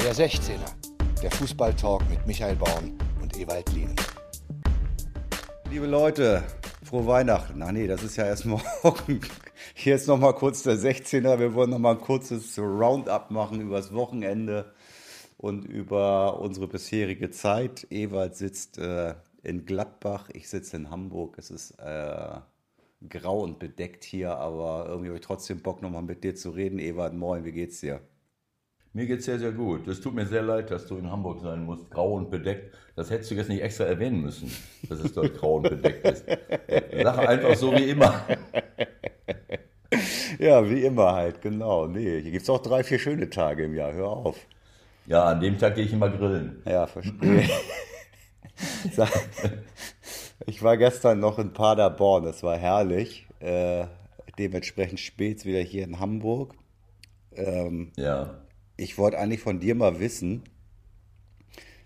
Der 16er, der Fußballtalk mit Michael Baum und Ewald Lien. Liebe Leute, frohe Weihnachten. Ach nee, das ist ja erst morgen. Hier ist nochmal kurz der 16er. Wir wollen nochmal ein kurzes Roundup machen über das Wochenende und über unsere bisherige Zeit. Ewald sitzt äh, in Gladbach, ich sitze in Hamburg. Es ist äh, grau und bedeckt hier, aber irgendwie habe ich trotzdem Bock, nochmal mit dir zu reden. Ewald, moin, wie geht's dir? Mir geht's sehr, sehr gut. Es tut mir sehr leid, dass du in Hamburg sein musst, grau und bedeckt. Das hättest du jetzt nicht extra erwähnen müssen, dass es dort grau und bedeckt ist. Sag einfach so wie immer. Ja, wie immer halt, genau. Nee, hier gibt es auch drei, vier schöne Tage im Jahr. Hör auf. Ja, an dem Tag gehe ich immer grillen. Ja, verstehe. ich war gestern noch in Paderborn, das war herrlich. Äh, dementsprechend spät wieder hier in Hamburg. Ähm, ja. Ich wollte eigentlich von dir mal wissen,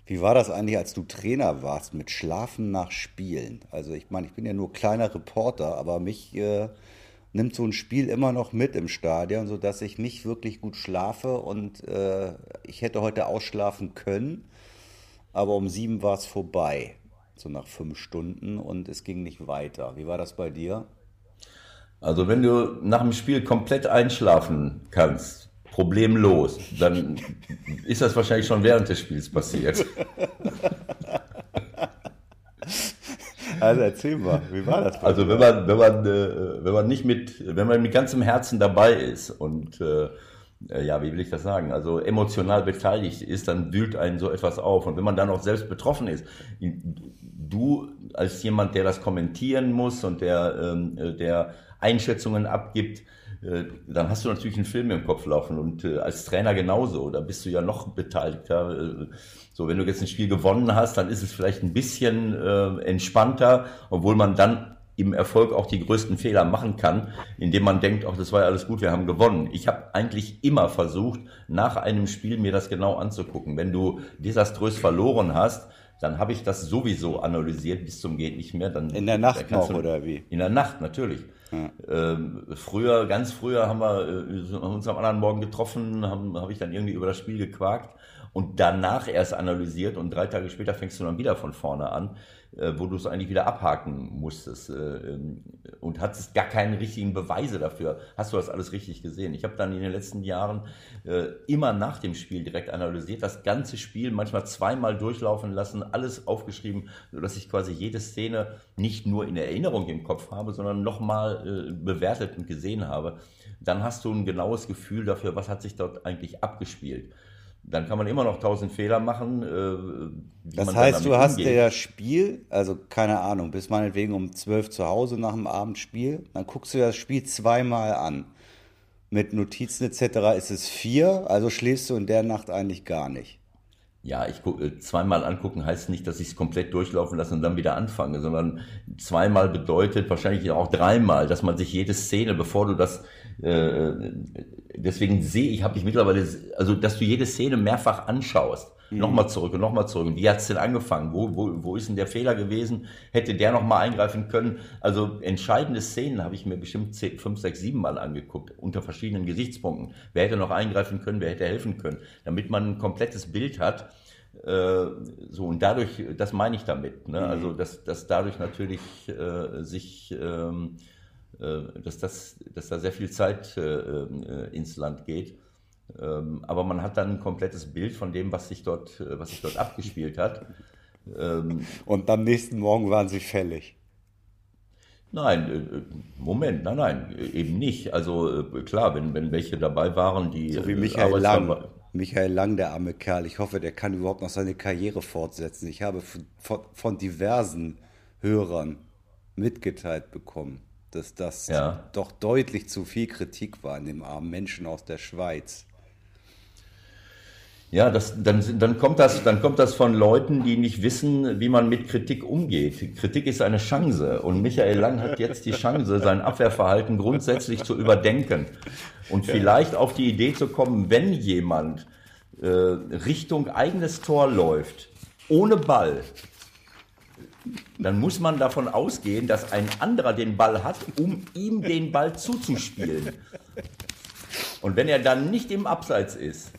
wie war das eigentlich, als du Trainer warst mit Schlafen nach Spielen? Also ich meine, ich bin ja nur kleiner Reporter, aber mich äh, nimmt so ein Spiel immer noch mit im Stadion, sodass ich nicht wirklich gut schlafe und äh, ich hätte heute ausschlafen können, aber um sieben war es vorbei, so nach fünf Stunden und es ging nicht weiter. Wie war das bei dir? Also wenn du nach dem Spiel komplett einschlafen kannst, problemlos, dann ist das wahrscheinlich schon während des Spiels passiert. Also erzähl mal, wie war das? Also wenn man, wenn man, äh, wenn man nicht mit, wenn man mit ganzem Herzen dabei ist und äh, ja, wie will ich das sagen? Also emotional beteiligt ist, dann wühlt einen so etwas auf. Und wenn man dann auch selbst betroffen ist, du als jemand, der das kommentieren muss und der, ähm, äh, der Einschätzungen abgibt, äh, dann hast du natürlich einen Film im Kopf laufen und äh, als Trainer genauso, da bist du ja noch beteiligter. Äh, so, wenn du jetzt ein Spiel gewonnen hast, dann ist es vielleicht ein bisschen äh, entspannter, obwohl man dann im Erfolg auch die größten Fehler machen kann, indem man denkt, ach, das war ja alles gut, wir haben gewonnen. Ich habe eigentlich immer versucht, nach einem Spiel mir das genau anzugucken. Wenn du desaströs verloren hast, dann habe ich das sowieso analysiert bis zum geht nicht mehr. Dann, in der Nacht noch oder wie? In der Nacht natürlich. Ähm, früher, ganz früher haben wir äh, uns am anderen Morgen getroffen, habe hab ich dann irgendwie über das Spiel gequakt und danach erst analysiert und drei Tage später fängst du dann wieder von vorne an, wo du es eigentlich wieder abhaken musstest äh, ähm, und hattest gar keine richtigen Beweise dafür. Hast du das alles richtig gesehen? Ich habe dann in den letzten Jahren äh, immer nach dem Spiel direkt analysiert, das ganze Spiel manchmal zweimal durchlaufen lassen, alles aufgeschrieben, sodass ich quasi jede Szene nicht nur in Erinnerung im Kopf habe, sondern nochmal äh, bewertet und gesehen habe. Dann hast du ein genaues Gefühl dafür, was hat sich dort eigentlich abgespielt dann kann man immer noch tausend Fehler machen. Äh, das heißt, du hast dir das Spiel, also keine Ahnung, bis meinetwegen um zwölf zu Hause nach dem Abendspiel, dann guckst du das Spiel zweimal an. Mit Notizen etc. ist es vier, also schläfst du in der Nacht eigentlich gar nicht. Ja, ich gucke, äh, zweimal angucken heißt nicht, dass ich es komplett durchlaufen lasse und dann wieder anfange, sondern zweimal bedeutet wahrscheinlich auch dreimal, dass man sich jede Szene, bevor du das äh, deswegen sehe ich, habe ich mittlerweile, also dass du jede Szene mehrfach anschaust. Mhm. Nochmal zurück und nochmal zurück. Und wie hat's denn angefangen? Wo, wo, wo ist denn der Fehler gewesen? Hätte der nochmal eingreifen können? Also entscheidende Szenen habe ich mir bestimmt zehn, fünf, sechs, sieben Mal angeguckt, unter verschiedenen Gesichtspunkten. Wer hätte noch eingreifen können, wer hätte helfen können? Damit man ein komplettes Bild hat. Äh, so, und dadurch, das meine ich damit. Ne? Mhm. Also, dass, dass dadurch natürlich äh, sich ähm, äh, dass, das, dass da sehr viel Zeit äh, äh, ins Land geht. Ähm, aber man hat dann ein komplettes Bild von dem, was sich dort, was sich dort abgespielt hat. Ähm, Und am nächsten Morgen waren Sie fällig. Nein, Moment, nein, nein, eben nicht. Also klar, wenn, wenn welche dabei waren, die. So wie Michael Lang. Michael Lang, der arme Kerl. Ich hoffe, der kann überhaupt noch seine Karriere fortsetzen. Ich habe von, von diversen Hörern mitgeteilt bekommen, dass das ja. doch deutlich zu viel Kritik war an dem armen Menschen aus der Schweiz. Ja, das, dann, dann, kommt das, dann kommt das von Leuten, die nicht wissen, wie man mit Kritik umgeht. Kritik ist eine Chance und Michael Lang hat jetzt die Chance, sein Abwehrverhalten grundsätzlich zu überdenken und vielleicht auf die Idee zu kommen, wenn jemand äh, Richtung eigenes Tor läuft, ohne Ball, dann muss man davon ausgehen, dass ein anderer den Ball hat, um ihm den Ball zuzuspielen. Und wenn er dann nicht im Abseits ist,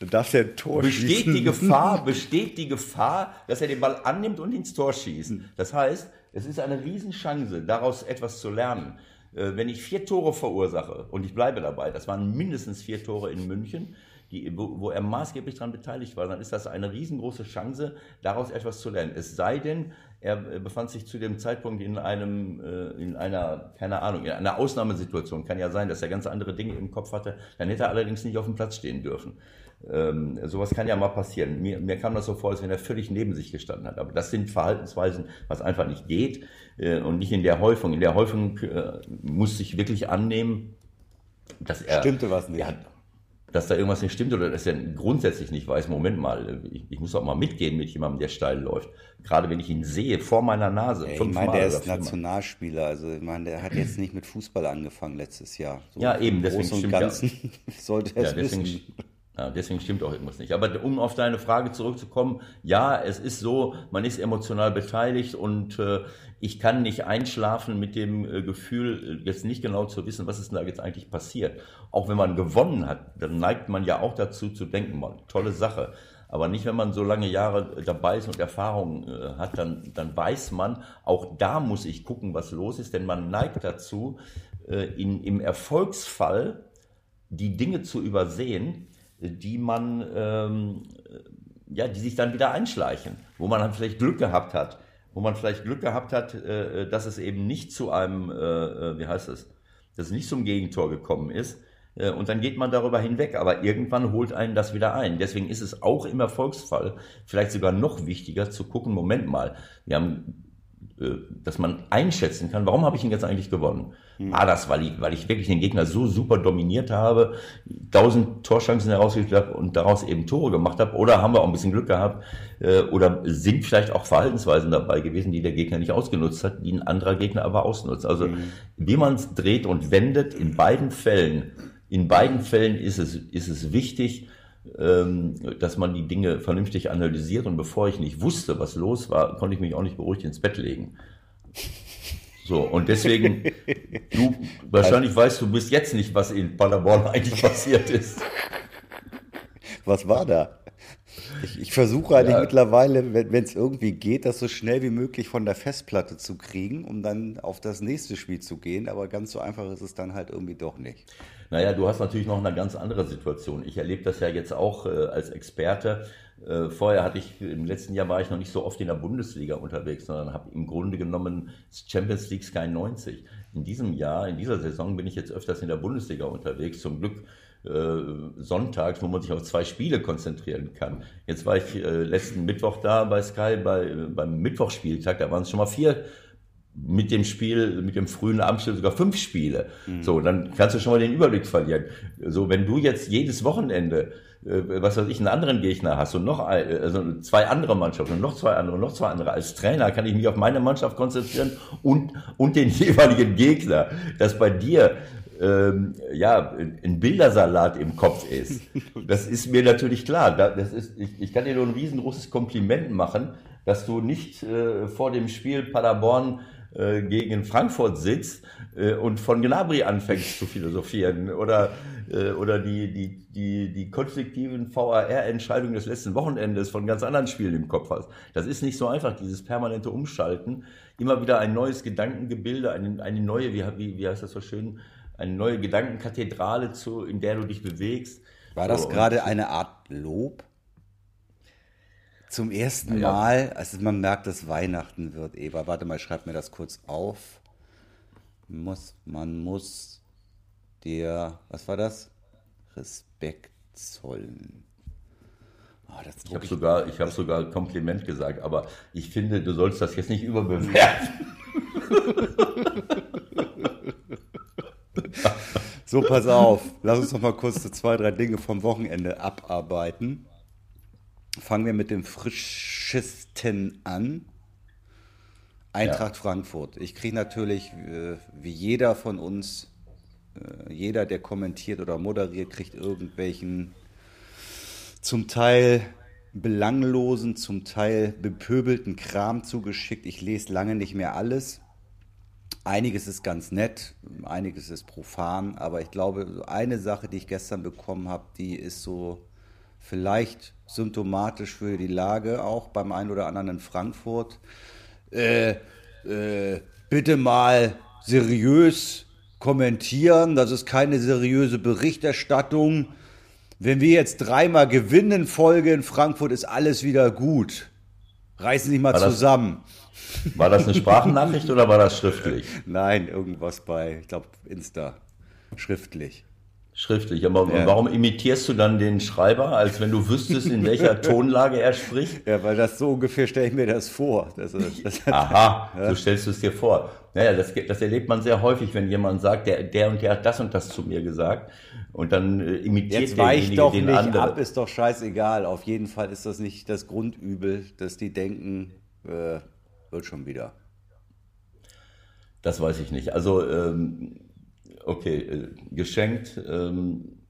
ja ein Tor besteht schießen. die Gefahr, besteht die Gefahr, dass er den Ball annimmt und ins Tor schießt. Das heißt, es ist eine Riesenchance, daraus etwas zu lernen. Äh, Wenn ich vier Tore verursache, und ich bleibe dabei, das waren mindestens vier Tore in München, die, wo, wo er maßgeblich daran beteiligt war, dann ist das eine riesengroße Chance, daraus etwas zu lernen. Es sei denn, er äh, befand sich zu dem Zeitpunkt in einem, äh, in einer, keine Ahnung, in einer Ausnahmesituation. Kann ja sein, dass er ganz andere Dinge im Kopf hatte. Dann hätte er allerdings nicht auf dem Platz stehen dürfen. Ähm, sowas kann ja mal passieren. Mir, mir kam das so vor, als wenn er völlig neben sich gestanden hat. Aber das sind Verhaltensweisen, was einfach nicht geht äh, und nicht in der Häufung. In der Häufung äh, muss ich wirklich annehmen, dass er. Stimmte was nicht. Ja, dass da irgendwas nicht stimmt oder dass er grundsätzlich nicht weiß, Moment mal, ich, ich muss auch mal mitgehen mit jemandem, der steil läuft. Gerade wenn ich ihn sehe, vor meiner Nase. Ja, ich meine, der ist. Nationalspieler. Also ich meine, der hat jetzt nicht mit Fußball angefangen letztes Jahr. So Ja, eben, deswegen und stimmt ja. Ganzen sollte er Ja, es deswegen, wissen. ja, deswegen stimmt auch irgendwas nicht. Aber um auf deine Frage zurückzukommen, ja, es ist so, man ist emotional beteiligt und äh, ich kann nicht einschlafen mit dem äh, Gefühl, äh, jetzt nicht genau zu wissen, was ist da jetzt eigentlich passiert. Auch wenn man gewonnen hat, dann neigt man ja auch dazu zu denken, tolle Sache. Aber nicht, wenn man so lange Jahre dabei ist und Erfahrung äh, hat, dann, dann weiß man, auch da muss ich gucken, was los ist, denn man neigt dazu, äh, in, im Erfolgsfall die Dinge zu übersehen, die man, ähm, ja, die sich dann wieder einschleichen, wo man dann vielleicht Glück gehabt hat, wo man vielleicht Glück gehabt hat, äh, dass es eben nicht zu einem, äh, äh, wie heißt es, dass es nicht zum Gegentor gekommen ist. Äh, Und dann geht man darüber hinweg, aber irgendwann holt einen das wieder ein. Deswegen ist es auch im Erfolgsfall vielleicht sogar noch wichtiger zu gucken, Moment mal, wir haben äh, dass man einschätzen kann, warum habe ich ihn jetzt eigentlich gewonnen? War das, weil ich, weil ich wirklich den Gegner so super dominiert habe, tausend Torchancen herausgekriegt habe und daraus eben Tore gemacht habe? Oder haben wir auch ein bisschen Glück gehabt? äh, Oder sind vielleicht auch Verhaltensweisen dabei gewesen, die der Gegner nicht ausgenutzt hat, die ein anderer Gegner aber ausnutzt? Also, wie man es dreht und wendet, in beiden Fällen, in beiden Fällen ist es, ist es wichtig, dass man die Dinge vernünftig analysiert. Und bevor ich nicht wusste, was los war, konnte ich mich auch nicht beruhigt ins Bett legen. So, und deswegen, du wahrscheinlich weißt du bis jetzt nicht, was in Paderborn eigentlich passiert ist. Was war da? Ich, ich versuche eigentlich Ja. mittlerweile, wenn es irgendwie geht, das so schnell wie möglich von der Festplatte zu kriegen, um dann auf das nächste Spiel zu gehen. Aber ganz so einfach ist es dann halt irgendwie doch nicht. Naja, du hast natürlich noch eine ganz andere Situation. Ich erlebe das ja jetzt auch äh, als Experte. Äh, vorher hatte ich, im letzten Jahr war ich noch nicht so oft in der Bundesliga unterwegs, sondern habe im Grunde genommen Champions League Sky 90. In diesem Jahr, in dieser Saison bin ich jetzt öfters in der Bundesliga unterwegs. Zum Glück äh, sonntags, wo man sich auf zwei Spiele konzentrieren kann. Jetzt war ich äh, letzten Mittwoch da bei Sky bei, beim Mittwochspieltag, da waren es schon mal vier mit dem Spiel, mit dem frühen Abendspiel sogar fünf Spiele. So, dann kannst du schon mal den Überblick verlieren. So, wenn du jetzt jedes Wochenende, äh, was weiß ich, einen anderen Gegner hast und noch ein, also zwei andere Mannschaften und noch zwei andere und noch zwei andere, als Trainer kann ich mich auf meine Mannschaft konzentrieren und, und den jeweiligen Gegner, dass bei dir ähm, ja, ein Bildersalat im Kopf ist. Das ist mir natürlich klar. Da- Das ist, ich, ich kann dir nur ein riesengroßes Kompliment machen, dass du nicht äh, vor dem Spiel Paderborn äh, gegen Frankfurt sitzt äh, und von Gnabry anfängst zu philosophieren oder, äh, oder die, die, die, die konfliktiven VAR-Entscheidungen des letzten Wochenendes von ganz anderen Spielen im Kopf hast. Das ist nicht so einfach, dieses permanente Umschalten. Immer wieder ein neues Gedankengebilde, eine, eine neue, wie, wie, wie heißt das so schön, eine neue Gedankenkathedrale, zu, in der du dich bewegst. War das So, gerade eine Art Lob? Zum ersten Ja. Mal, also man merkt, dass Weihnachten wird, Eva. Warte mal, schreib mir das kurz auf. Muss, man muss dir, was war das? Respekt zollen. Ah, das Ich habe sogar, ich habe sogar Kompliment gesagt, aber ich finde, du sollst das jetzt nicht überbewerten. So, pass auf. Lass uns noch mal kurz so zwei, drei Dinge vom Wochenende abarbeiten. Fangen wir mit dem frischesten an. Eintracht Frankfurt. Ich kriege natürlich, äh, wie jeder von uns, äh, jeder, der kommentiert oder moderiert, kriegt irgendwelchen zum Teil belanglosen, zum Teil bepöbelten Kram zugeschickt. Ich lese lange nicht mehr alles. Einiges ist ganz nett, einiges ist profan, aber ich glaube, eine Sache, die ich gestern bekommen habe, die ist so vielleicht symptomatisch für die Lage auch beim einen oder anderen in Frankfurt. Äh, äh, bitte mal seriös kommentieren. Das ist keine seriöse Berichterstattung. Wenn wir jetzt dreimal gewinnen in Folge in Frankfurt, ist alles wieder gut. Reißen Sie mal war zusammen. Das, war das eine Sprachnachricht oder war das schriftlich? Nein, irgendwas bei, ich glaube, Insta. Schriftlich. Schriftlich, aber ja. warum imitierst du dann den Schreiber, als wenn du wüsstest, in welcher Tonlage er spricht? Ja, weil das so ungefähr stelle ich mir das vor. Das, das Aha, ja. so stellst du es dir vor. Naja, das, das erlebt man sehr häufig, wenn jemand sagt, der, der und der hat das und das zu mir gesagt und dann äh, imitiert Jetzt weich doch den nicht anderen. ab, ist doch scheißegal. Auf jeden Fall ist das nicht das Grundübel, dass die denken, äh, wird schon wieder. Das weiß ich nicht. Also ähm, okay, äh, geschenkt. Ähm,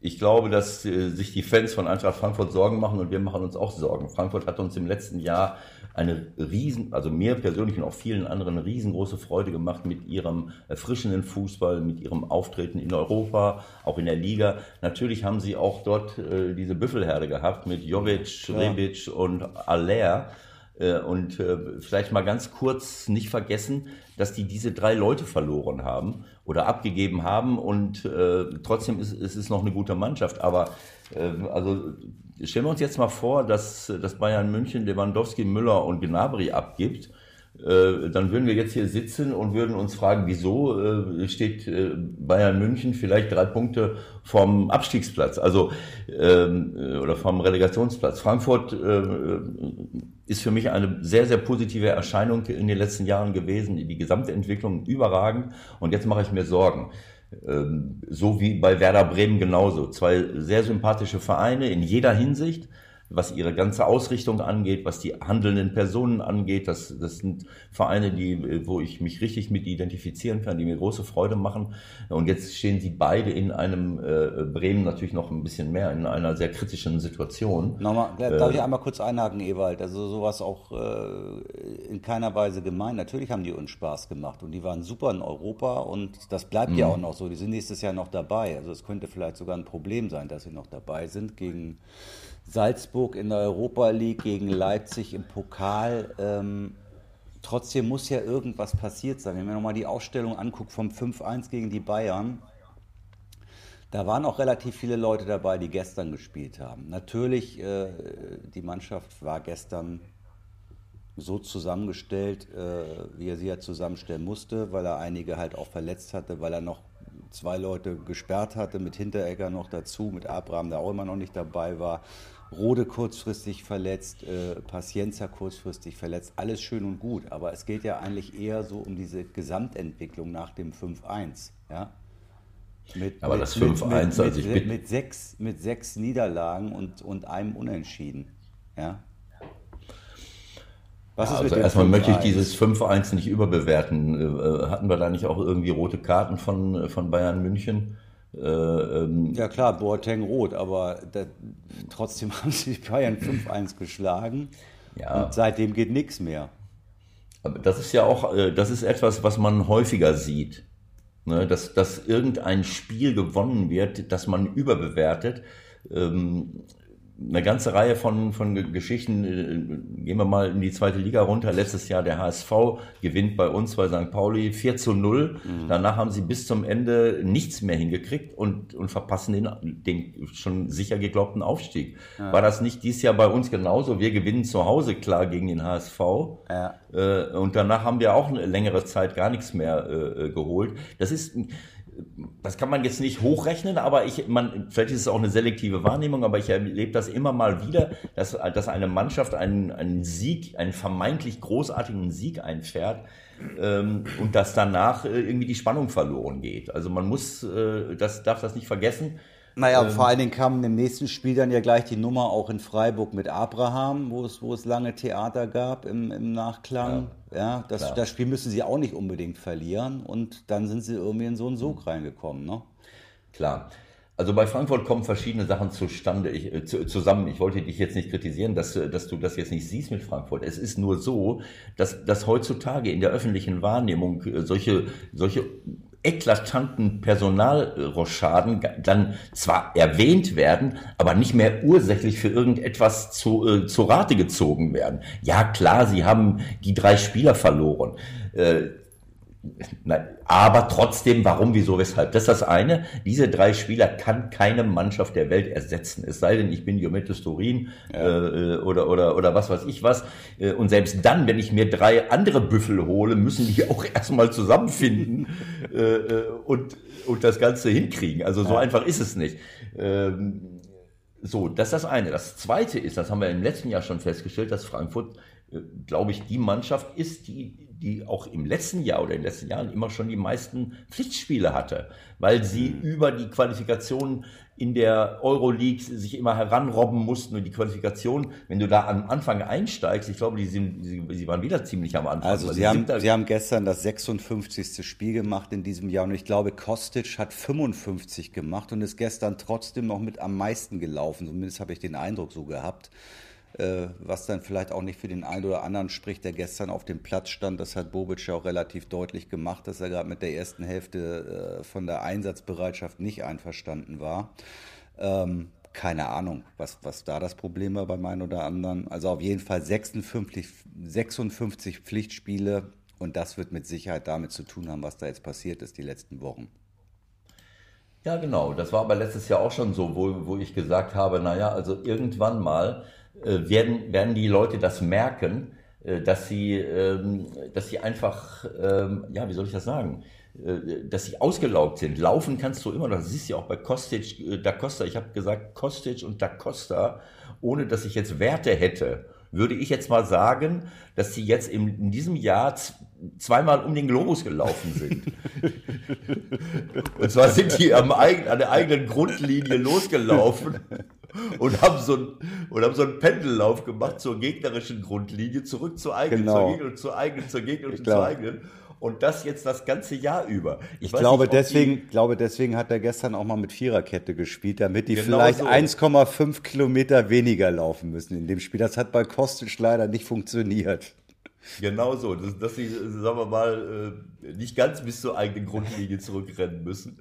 ich glaube, dass äh, sich die Fans von Eintracht Frankfurt Sorgen machen und wir machen uns auch Sorgen. Frankfurt hat uns im letzten Jahr eine riesen, also mir persönlich und auch vielen anderen eine riesengroße Freude gemacht mit ihrem erfrischenden Fußball, mit ihrem Auftreten in Europa, auch in der Liga. Natürlich haben sie auch dort äh, diese Büffelherde gehabt mit Jovic, ja. Rebic und Aller. Äh, und äh, vielleicht mal ganz kurz nicht vergessen, dass die diese drei Leute verloren haben oder abgegeben haben und äh, trotzdem ist, ist es noch eine gute Mannschaft. Aber also stellen wir uns jetzt mal vor, dass, dass Bayern München Lewandowski, Müller und Gnabry abgibt dann würden wir jetzt hier sitzen und würden uns fragen, wieso äh, steht äh, Bayern München vielleicht drei Punkte vom Abstiegsplatz, also ähm, oder vom Relegationsplatz. Frankfurt ist für mich eine sehr, sehr positive Erscheinung in den letzten Jahren gewesen, die gesamte Entwicklung überragend und jetzt mache ich mir Sorgen. Ähm, so wie bei Werder Bremen genauso. Zwei sehr sympathische Vereine in jeder Hinsicht was ihre ganze Ausrichtung angeht, was die handelnden Personen angeht. Das, das sind Vereine, die, wo ich mich richtig mit identifizieren kann, die mir große Freude machen. Und jetzt stehen sie beide in einem äh, Bremen natürlich noch ein bisschen mehr in einer sehr kritischen Situation. Nochmal, darf äh, ich einmal kurz einhaken, Ewald? Also sowas auch äh, in keiner Weise gemein. Natürlich haben die uns Spaß gemacht und die waren super in Europa und das bleibt ja mhm. auch noch so. Die sind nächstes Jahr noch dabei. Also es könnte vielleicht sogar ein Problem sein, dass sie noch dabei sind gegen Salzburg in der Europa League gegen Leipzig im Pokal. Ähm, trotzdem muss ja irgendwas passiert sein. Wenn man nochmal die Ausstellung anguckt vom 5-1 gegen die Bayern, da waren auch relativ viele Leute dabei, die gestern gespielt haben. Natürlich, äh, die Mannschaft war gestern so zusammengestellt, äh, wie er sie ja zusammenstellen musste, weil er einige halt auch verletzt hatte, weil er noch zwei Leute gesperrt hatte, mit Hinteregger noch dazu, mit Abraham, der auch immer noch nicht dabei war. Rode kurzfristig verletzt, äh, Paciencia kurzfristig verletzt, alles schön und gut, aber es geht ja eigentlich eher so um diese Gesamtentwicklung nach dem 5-1. Ja? Mit, aber mit, das 5-1, also ich mit, mit, sechs, mit sechs Niederlagen und, und einem Unentschieden. Ja? Was ja, also erstmal möchte ich dieses 5-1 nicht überbewerten. Äh, hatten wir da nicht auch irgendwie rote Karten von, von Bayern München? Äh, ähm, ja klar, Boateng rot, aber da, trotzdem haben sie Bayern 5-1 geschlagen ja. und seitdem geht nichts mehr. Aber das ist ja auch, äh, das ist etwas, was man häufiger sieht. Ne? Dass, dass irgendein Spiel gewonnen wird, das man überbewertet. Ähm, eine ganze Reihe von, von Geschichten. Äh, gehen wir mal in die zweite Liga runter. Letztes Jahr der HSV gewinnt bei uns bei St. Pauli 4 zu 0. Mhm. Danach haben sie bis zum Ende nichts mehr hingekriegt und, und verpassen den, den schon sicher geglaubten Aufstieg. Ja. War das nicht dieses Jahr bei uns genauso? Wir gewinnen zu Hause klar gegen den HSV. Ja. Äh, und danach haben wir auch eine längere Zeit gar nichts mehr äh, geholt. Das ist, das kann man jetzt nicht hochrechnen, aber ich, man, vielleicht ist es auch eine selektive Wahrnehmung, aber ich erlebe das immer mal wieder, dass, dass eine Mannschaft einen, einen Sieg, einen vermeintlich großartigen Sieg einfährt ähm, und dass danach äh, irgendwie die Spannung verloren geht. Also man muss, äh, das darf das nicht vergessen. Naja, ähm, vor allen Dingen kam im nächsten Spiel dann ja gleich die Nummer auch in Freiburg mit Abraham, wo es, wo es lange Theater gab im, im Nachklang. Ja, ja das, das Spiel müssen sie auch nicht unbedingt verlieren und dann sind sie irgendwie in so einen Sog reingekommen. Ne? Klar. Also bei Frankfurt kommen verschiedene Sachen zustande, ich, äh, zu, zusammen. Ich wollte dich jetzt nicht kritisieren, dass, dass du das jetzt nicht siehst mit Frankfurt. Es ist nur so, dass, dass heutzutage in der öffentlichen Wahrnehmung äh, solche, solche eklatanten Personalroschaden dann zwar erwähnt werden, aber nicht mehr ursächlich für irgendetwas zu, äh, zu Rate gezogen werden. Ja klar, sie haben die drei Spieler verloren. Äh, aber trotzdem, warum, wieso, weshalb? Das ist das eine. Diese drei Spieler kann keine Mannschaft der Welt ersetzen. Es sei denn, ich bin Juventus Turin ja. äh, oder, oder, oder was weiß ich was. Äh, und selbst dann, wenn ich mir drei andere Büffel hole, müssen die auch erstmal zusammenfinden äh, äh, und, und das Ganze hinkriegen. Also so ja. einfach ist es nicht. Ähm, so, das ist das eine. Das zweite ist, das haben wir im letzten Jahr schon festgestellt, dass Frankfurt, äh, glaube ich, die Mannschaft ist, die die auch im letzten Jahr oder in den letzten Jahren immer schon die meisten Pflichtspiele hatte, weil sie mhm. über die Qualifikation in der Euroleague sich immer heranrobben mussten und die Qualifikation, wenn du da am Anfang einsteigst, ich glaube, die sind, sie waren wieder ziemlich am Anfang. Also sie haben, sie haben gestern das 56. Spiel gemacht in diesem Jahr und ich glaube, Kostic hat 55 gemacht und ist gestern trotzdem noch mit am meisten gelaufen. Zumindest habe ich den Eindruck so gehabt. Äh, was dann vielleicht auch nicht für den einen oder anderen spricht, der gestern auf dem Platz stand. Das hat Bobic ja auch relativ deutlich gemacht, dass er gerade mit der ersten Hälfte äh, von der Einsatzbereitschaft nicht einverstanden war. Ähm, keine Ahnung, was, was da das Problem war beim einen oder anderen. Also auf jeden Fall 56, 56 Pflichtspiele und das wird mit Sicherheit damit zu tun haben, was da jetzt passiert ist die letzten Wochen. Ja, genau. Das war aber letztes Jahr auch schon so, wo, wo ich gesagt habe, naja, also irgendwann mal werden, werden die Leute das merken, äh, dass sie, ähm, dass sie einfach, ähm, ja, wie soll ich das sagen, äh, dass sie ausgelaugt sind. Laufen kannst du immer noch. Das siehst du ja auch bei Kostic, Da Costa. Ich habe gesagt Kostic und Da Costa, ohne dass ich jetzt Werte hätte, würde ich jetzt mal sagen, dass sie jetzt in, in diesem Jahr zweimal um den Globus gelaufen sind. und zwar sind die am eigen, an der eigenen Grundlinie losgelaufen und haben so ein, und haben so einen Pendellauf gemacht zur gegnerischen Grundlinie, zurück zur eigenen, genau. zur Gegner, zur eigenen, zur Gegner und zur eigenen. Und das jetzt das ganze Jahr über. Ich, ich glaube, nicht, deswegen, die, glaube, deswegen hat er gestern auch mal mit Viererkette gespielt, damit die genau vielleicht so. 1,5 Kilometer weniger laufen müssen in dem Spiel. Das hat bei Kostic leider nicht funktioniert. Genau so, dass, dass sie, sagen wir mal, äh, nicht ganz bis zur eigenen Grundlinie zurückrennen müssen.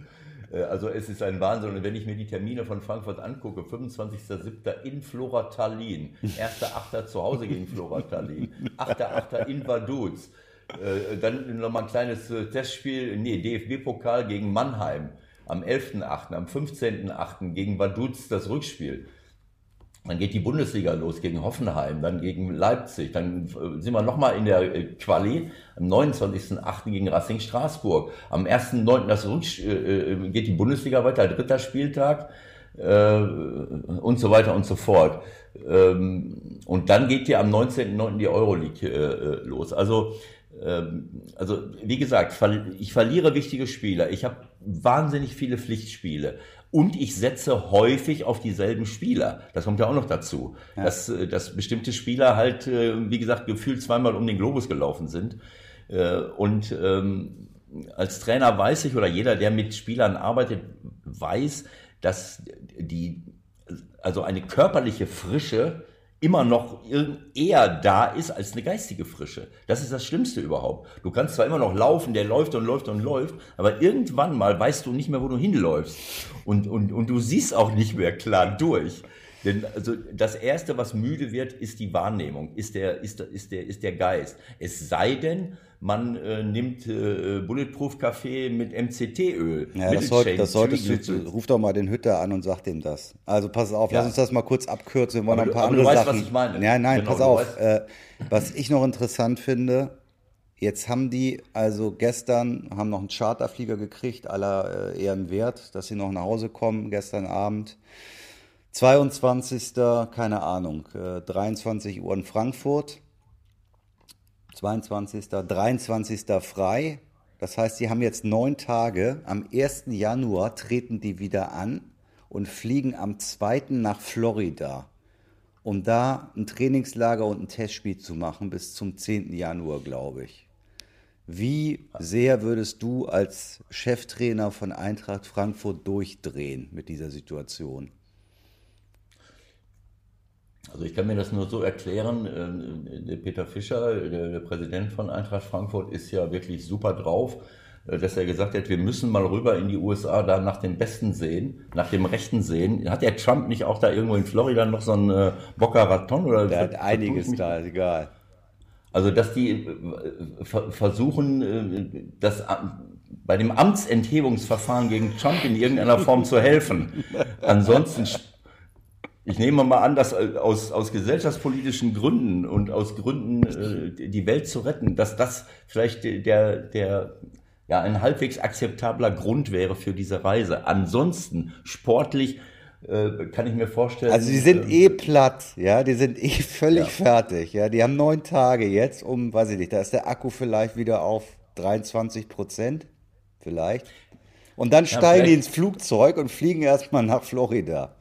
Äh, also es ist ein Wahnsinn. Und wenn ich mir die Termine von Frankfurt angucke, 25.07. in Flora Tallinn, 1.08. zu Hause gegen Flora Tallinn, 8.08. in Vaduz, äh, dann nochmal ein kleines äh, Testspiel, nee, DFB-Pokal gegen Mannheim am 11.08., am 15.08. gegen Vaduz das Rückspiel. Dann geht die Bundesliga los gegen Hoffenheim, dann gegen Leipzig, dann sind wir nochmal in der äh, Quali am 29.08. gegen Racing Straßburg. Am 1.9. Das Rutsch, äh, äh, geht die Bundesliga weiter, dritter Spieltag äh, und so weiter und so fort. Ähm, und dann geht hier am 19.09. die Euroleague äh, los. Also ähm, also wie gesagt, ich verliere wichtige Spieler. Ich habe wahnsinnig viele Pflichtspiele. Und ich setze häufig auf dieselben Spieler. Das kommt ja auch noch dazu. Ja. Dass, äh, dass bestimmte Spieler halt, äh, wie gesagt, gefühlt zweimal um den Globus gelaufen sind. Äh, und ähm, als Trainer weiß ich, oder jeder, der mit Spielern arbeitet, weiß, dass die, also eine körperliche Frische immer noch eher da ist als eine geistige Frische. Das ist das Schlimmste überhaupt. Du kannst zwar immer noch laufen, der läuft und läuft und läuft, aber irgendwann mal weißt du nicht mehr, wo du hinläufst. Und, und, und du siehst auch nicht mehr klar durch. Denn also das Erste, was müde wird, ist die Wahrnehmung, ist der, ist, ist der, ist der Geist. Es sei denn, man äh, nimmt äh, Bulletproof Kaffee mit MCT-Öl. Ja, das, soll, das solltest du, ruf doch mal den Hütter an und sag dem das. Also pass auf, ja. lass uns das mal kurz abkürzen. Wir wollen noch ein paar aber andere du weißt, Sachen. Was ich meine. Ja, nein, genau, pass auf. Äh, was ich noch interessant finde, jetzt haben die, also gestern, haben noch einen Charterflieger gekriegt, aller äh, Ehren wert, dass sie noch nach Hause kommen, gestern Abend. 22. keine Ahnung, äh, 23 Uhr in Frankfurt. 22., 23. frei. Das heißt, sie haben jetzt neun Tage. Am 1. Januar treten die wieder an und fliegen am 2. nach Florida, um da ein Trainingslager und ein Testspiel zu machen bis zum 10. Januar, glaube ich. Wie sehr würdest du als Cheftrainer von Eintracht Frankfurt durchdrehen mit dieser Situation? Also ich kann mir das nur so erklären, äh, der Peter Fischer, der, Präsident von Eintracht Frankfurt, ist ja wirklich super drauf. äh, dass er gesagt hat, wir müssen mal rüber in die USA da nach dem Besten sehen, nach dem Rechten sehen. Hat der Trump nicht auch da irgendwo in Florida noch so ein äh, Boca Raton? Oder der hat einiges da, egal. Also, dass die versuchen, das bei dem Amtsenthebungsverfahren gegen Trump in irgendeiner Form zu helfen. Ansonsten ich nehme mal an, dass äh, aus, aus gesellschaftspolitischen Gründen und aus Gründen, äh, die Welt zu retten, dass das vielleicht der, der, ja, ein halbwegs akzeptabler Grund wäre für diese Reise. Ansonsten, sportlich, äh, kann ich mir vorstellen. Also die sind äh, eh platt, ja, die sind eh völlig ja. fertig, ja. Die haben neun Tage jetzt, um, weiß ich nicht, da ist der Akku vielleicht wieder auf 23 Prozent, vielleicht. Und dann steigen ja, die ins Flugzeug und fliegen erstmal nach Florida.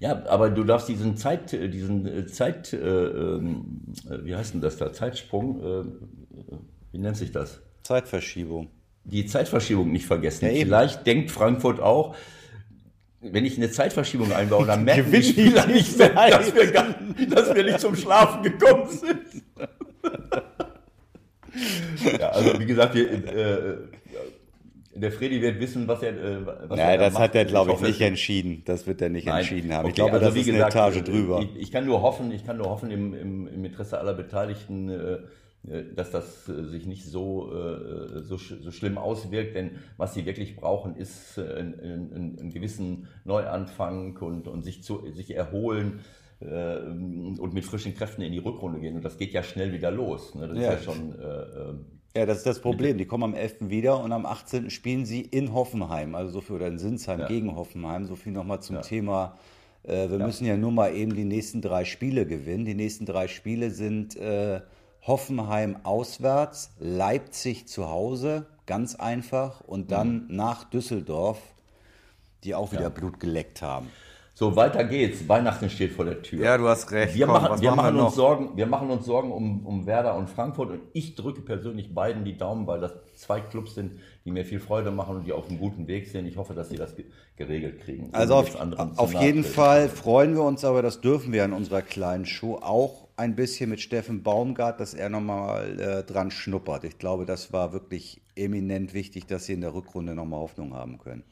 Ja, aber du darfst diesen Zeit, äh, diesen äh, Zeit, äh, ähm, äh, wie heißt denn das da? Zeitsprung, äh, wie nennt sich das? Zeitverschiebung. Die Zeitverschiebung nicht vergessen. Ja, Vielleicht denkt Frankfurt auch, wenn ich eine Zeitverschiebung einbaue, dann merken die Spieler nicht, dass wir, gar, dass wir nicht zum Schlafen gekommen sind. ja, also wie gesagt, wir, äh, der Freddy wird wissen, was er. Äh, was Nein, er das macht. hat er, glaube ich, nicht entschieden. Das wird er nicht Nein. entschieden haben. Okay, ich glaube, also das ist gesagt, eine Etage äh, drüber. Ich, ich, kann nur hoffen, ich kann nur hoffen im, im, im Interesse aller Beteiligten, äh, äh dass das äh, sich nicht so, so, so schlimm auswirkt, denn was sie wirklich brauchen, ist einen, gewissen Neuanfang und, und sich, zu, sich erholen und mit frischen Kräften in die Rückrunde gehen. Und das geht ja schnell wieder los. Ne? Das ja. ist ja schon ja, das ist das Problem. Die kommen am 11. wieder und am 18. spielen sie in Hoffenheim, also so viel, oder in Sinsheim ja. gegen Hoffenheim. So viel nochmal zum ja. Thema. Äh, wir ja. müssen ja nur mal eben die nächsten drei Spiele gewinnen. Die nächsten drei Spiele sind äh, Hoffenheim auswärts, Leipzig zu Hause, ganz einfach, und dann mhm. nach Düsseldorf, die auch wieder Blut geleckt haben. So, weiter geht's. Weihnachten steht vor der Tür. Ja, du hast recht. Wir Komm, machen, wir machen, wir uns Sorgen, wir machen uns Sorgen um, um Werder und Frankfurt und ich drücke persönlich beiden die Daumen, weil das zwei Clubs sind, die mir viel Freude machen und die auf einem guten Weg sind. Ich hoffe, dass sie das geregelt kriegen. Also auf, auf jeden Fall freuen wir uns, aber das dürfen wir in unserer kleinen Show auch ein bisschen mit Steffen Baumgart, dass er nochmal äh, dran schnuppert. Ich glaube, das war wirklich eminent wichtig, dass sie in der Rückrunde nochmal Hoffnung haben können.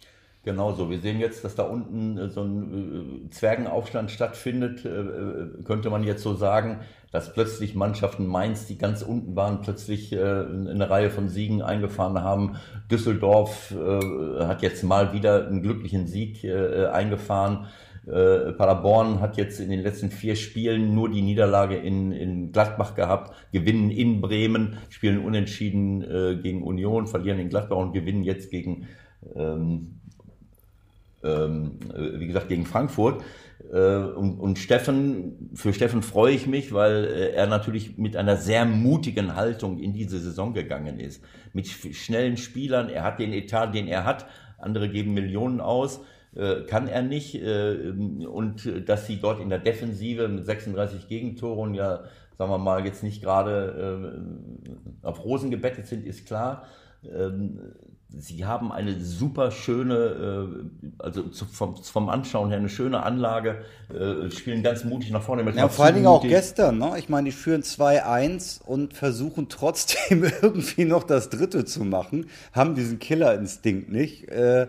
Genauso. Wir sehen jetzt, dass da unten äh, so ein äh, Zwergenaufstand stattfindet, äh, könnte man jetzt so sagen, dass plötzlich Mannschaften Mainz, die ganz unten waren, plötzlich eine Reihe von Siegen eingefahren haben. Düsseldorf hat jetzt mal wieder einen glücklichen Sieg eingefahren. Paderborn hat jetzt in den letzten vier Spielen nur die Niederlage in, in Gladbach gehabt, gewinnen in Bremen, spielen unentschieden gegen Union, verlieren in Gladbach und gewinnen jetzt gegen ähm, ähm, äh, wie gesagt, gegen Frankfurt. Äh, und, und Steffen, für Steffen freue ich mich, weil äh, er natürlich mit einer sehr mutigen Haltung in diese Saison gegangen ist. Mit schnellen Spielern, er hat den Etat, den er hat. Andere geben Millionen aus, kann er nicht. Und dass sie dort in der Defensive mit 36 Gegentoren ja, sagen wir mal, jetzt nicht gerade auf Rosen gebettet sind, ist klar. Sie haben eine super schöne, äh, also vom, vom Anschauen her eine schöne Anlage, äh, spielen ganz mutig nach vorne. Ja, vor allen Dingen auch gestern, ne? Ich meine, die führen 2-1 und versuchen trotzdem irgendwie noch das Dritte zu machen, haben diesen Killerinstinkt nicht. Äh,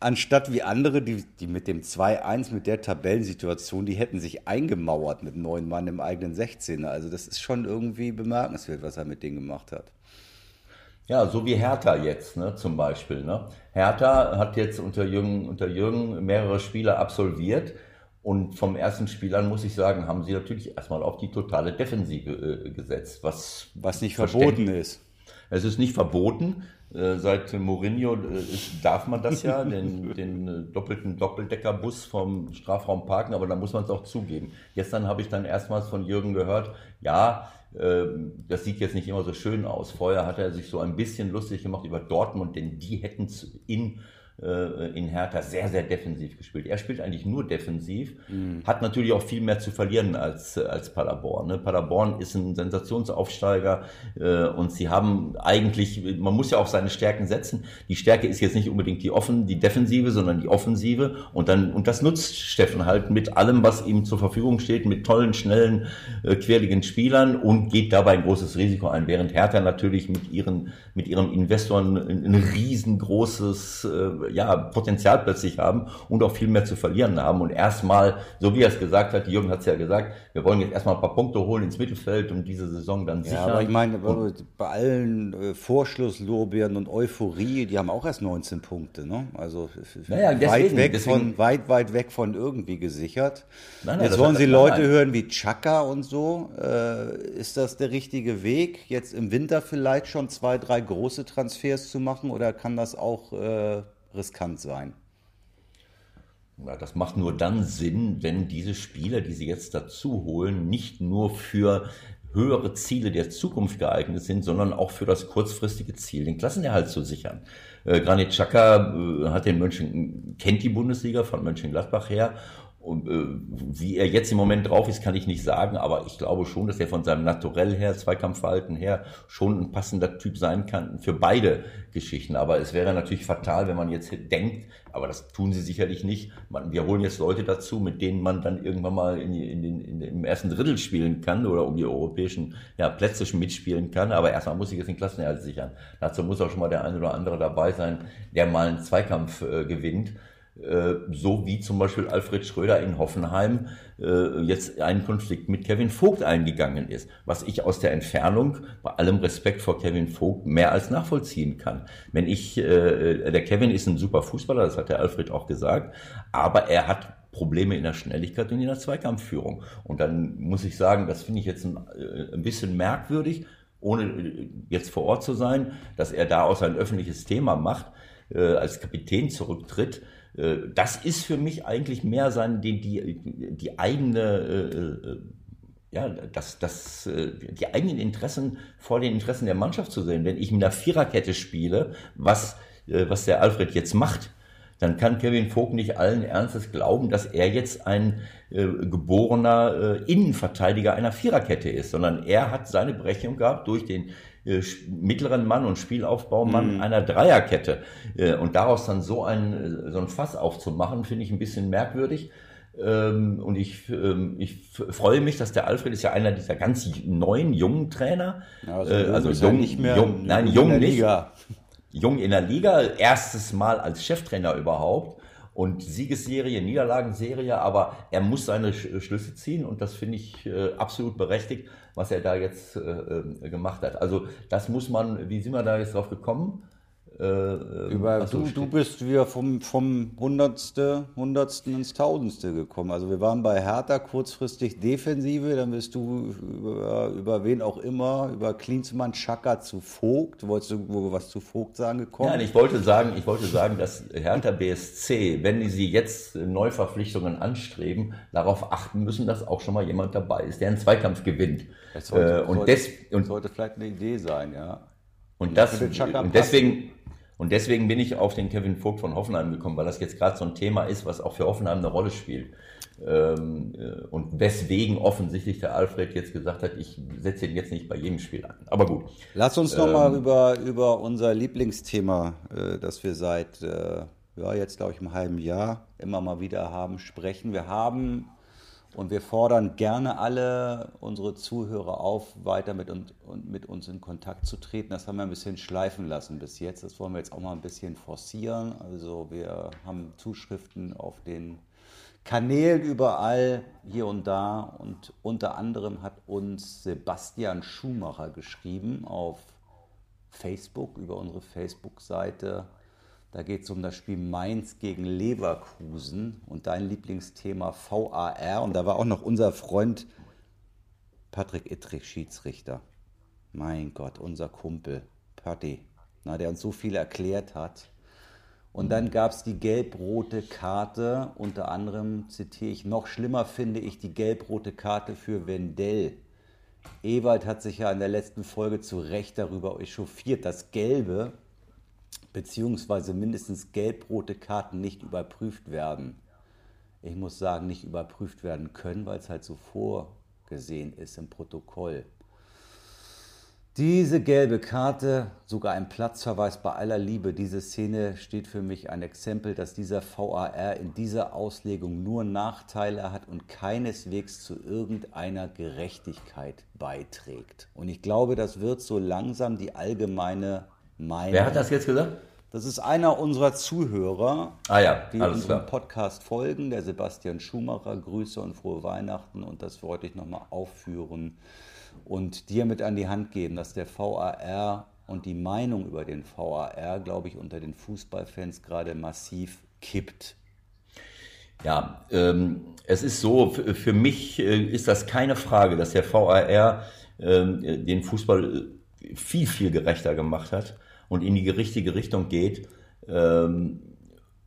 anstatt wie andere, die, die mit dem 2-1, mit der Tabellensituation, die hätten sich eingemauert mit neun Mann im eigenen 16er. Also das ist schon irgendwie bemerkenswert, was er mit denen gemacht hat. Ja, so wie Hertha jetzt ne, zum Beispiel. Ne? Hertha hat jetzt unter Jürgen, unter Jürgen mehrere Spiele absolviert und vom ersten Spiel an muss ich sagen, haben sie natürlich erstmal auf die totale Defensive äh, gesetzt. Was, was nicht verboten ist. Es ist nicht verboten. Äh, seit Mourinho äh, darf man das ja, den, den äh, doppelten Doppeldeckerbus vom Strafraum parken, aber da muss man es auch zugeben. Gestern habe ich dann erstmals von Jürgen gehört, ja, das sieht jetzt nicht immer so schön aus. Vorher hat er sich so ein bisschen lustig gemacht über Dortmund, denn die hätten in in Hertha sehr, sehr defensiv gespielt. Er spielt eigentlich nur defensiv, mhm. hat natürlich auch viel mehr zu verlieren als, als Paderborn. Ne? Paderborn ist ein Sensationsaufsteiger äh, und sie haben eigentlich, man muss ja auch seine Stärken setzen. Die Stärke ist jetzt nicht unbedingt die offen, die Defensive, sondern die Offensive und dann, und das nutzt Steffen halt mit allem, was ihm zur Verfügung steht, mit tollen, schnellen, äh, quirligen Spielern und geht dabei ein großes Risiko ein, während Hertha natürlich mit ihren, mit ihrem Investoren ein, ein riesengroßes, äh, ja, Potenzial plötzlich haben und auch viel mehr zu verlieren haben. Und erstmal, so wie er es gesagt hat, Jürgen hat es ja gesagt, wir wollen jetzt erstmal ein paar Punkte holen ins Mittelfeld und diese Saison dann sichern. Ja, aber ich meine, bei allen äh, Vorschlusslorbeeren und Euphorie, die haben auch erst 19 Punkte, ne? Also naja, deswegen, weit weg deswegen, von, weit, weit weg von irgendwie gesichert. Nein, nein, jetzt wollen sie Leute nein. hören wie Chaka und so. Äh, ist das der richtige Weg, jetzt im Winter vielleicht schon zwei, drei große Transfers zu machen oder kann das auch äh, riskant sein. Ja, das macht nur dann Sinn, wenn diese Spieler, die sie jetzt dazu holen, nicht nur für höhere Ziele der Zukunft geeignet sind, sondern auch für das kurzfristige Ziel, den Klassenerhalt zu sichern. Äh, Granit Xhaka äh, hat den Mönchen, kennt die Bundesliga von Mönchengladbach her und äh, wie er jetzt im Moment drauf ist, kann ich nicht sagen, aber ich glaube schon, dass er von seinem Naturell her, Zweikampfverhalten her, schon ein passender Typ sein kann für beide Geschichten. Aber es wäre natürlich fatal, wenn man jetzt denkt, aber das tun sie sicherlich nicht. Man, wir holen jetzt Leute dazu, mit denen man dann irgendwann mal in, in den, in, im ersten Drittel spielen kann oder um die europäischen ja, Plätze mitspielen kann. Aber erstmal muss ich jetzt den Klassenerhalt sichern. Dazu muss auch schon mal der eine oder andere dabei sein, der mal einen Zweikampf äh, gewinnt. Äh, so wie zum Beispiel Alfred Schröder in Hoffenheim äh, jetzt einen Konflikt mit Kevin Vogt eingegangen ist, was ich aus der Entfernung bei allem Respekt vor Kevin Vogt mehr als nachvollziehen kann. Wenn ich, äh, der Kevin ist ein super Fußballer, das hat der Alfred auch gesagt, aber er hat Probleme in der Schnelligkeit und in der Zweikampfführung. Und dann muss ich sagen, das finde ich jetzt ein, ein bisschen merkwürdig, ohne jetzt vor Ort zu sein, dass er daraus ein öffentliches Thema macht, als Kapitän zurücktritt das ist für mich eigentlich mehr sein, die, die, die eigene, äh, äh, ja, das, das, die eigenen Interessen vor den Interessen der Mannschaft zu sehen. Wenn ich mit einer Viererkette spiele, was, was der Alfred jetzt macht, dann kann Kevin Vogt nicht allen Ernstes glauben, dass er jetzt ein äh, geborener äh, Innenverteidiger einer Viererkette ist, sondern er hat seine Brechung gehabt durch den äh, mittleren Mann und Spielaufbaumann mhm. einer Dreierkette. Äh, und daraus dann so ein, äh, so ein Fass aufzumachen, finde ich ein bisschen merkwürdig. Ähm, und ich, ähm, ich freue mich, dass der Alfred ist ja einer dieser ganz neuen jungen Trainer. Ja, also, also jung, nicht mehr jung, nein, jung nicht. Liga. Jung in der Liga, erstes Mal als Cheftrainer überhaupt und Siegesserie, Niederlagenserie, aber er muss seine Schlüsse ziehen und das finde ich äh, absolut berechtigt, was er da jetzt äh, äh, gemacht hat. Also das muss man, wie sind wir da jetzt drauf gekommen? Äh, äh, Über, du, du bist wieder vom, vom Hundertste, Hundertsten ins Tausendste gekommen. Also wir waren bei Hertha kurzfristig Defensive, dann bist du über, über wen auch immer, über Klinsmann, Schaka zu Vogt. Wolltest du was zu Vogt sagen gekommen? Nein, ich wollte sagen, ich wollte sagen, dass Hertha BSC, wenn sie jetzt Neuverpflichtungen anstreben, darauf achten müssen, dass auch schon mal jemand dabei ist, der einen Zweikampf gewinnt. Das sollte, äh, und sollte, des, und sollte vielleicht eine Idee sein, ja. Und, das, und deswegen, und deswegen bin ich auf den Kevin Vogt von Hoffenheim gekommen, weil das jetzt gerade so ein Thema ist, was auch für Hoffenheim eine Rolle spielt. Ähm, äh, und weswegen offensichtlich der Alfred jetzt gesagt hat, ich setze ihn jetzt nicht bei jedem Spiel an. Aber gut. Lass uns ähm, nochmal über, über unser Lieblingsthema, äh, das wir seit, äh, ja, jetzt glaube ich, einem halben Jahr immer mal wieder haben, sprechen. Wir haben und wir fordern gerne alle unsere Zuhörer auf, weiter mit, und mit uns in Kontakt zu treten. Das haben wir ein bisschen schleifen lassen bis jetzt. Das wollen wir jetzt auch mal ein bisschen forcieren. Also wir haben Zuschriften auf den Kanälen überall, hier und da. Und unter anderem hat uns Sebastian Schumacher geschrieben auf Facebook, über unsere Facebook-Seite da geht es um das Spiel Mainz gegen Leverkusen und dein Lieblingsthema VAR. Und da war auch noch unser Freund Patrick Ittrich, Schiedsrichter. Mein Gott, unser Kumpel, Patti, na, der uns so viel erklärt hat. Und dann gab es die gelb-rote Karte, unter anderem zitiere ich, noch schlimmer finde ich die gelb-rote Karte für Wendell. Ewald hat sich ja in der letzten Folge zu Recht darüber echauffiert, dass Gelbe beziehungsweise mindestens gelb-rote Karten nicht überprüft werden. Ich muss sagen, nicht überprüft werden können, weil es halt so vorgesehen ist im Protokoll. Diese gelbe Karte, sogar ein Platzverweis bei aller Liebe, diese Szene steht für mich ein Exempel, dass dieser VAR in dieser Auslegung nur Nachteile hat und keineswegs zu irgendeiner Gerechtigkeit beiträgt. Und ich glaube, das wird so langsam die allgemeine Meinung. Wer hat das jetzt gesagt? Das ist einer unserer Zuhörer, Ah ja, die unserem klar. Podcast folgen, der Sebastian Schumacher. Grüße und frohe Weihnachten und das wollte ich nochmal aufführen und dir mit an die Hand geben, dass der VAR und die Meinung über den VAR, glaube ich, unter den Fußballfans gerade massiv kippt. Ja, ähm, es ist so, für, mich äh, ist das keine Frage, dass der VAR ähm, äh, den Fußball äh, viel, viel gerechter gemacht hat und in die richtige Richtung geht. Ähm,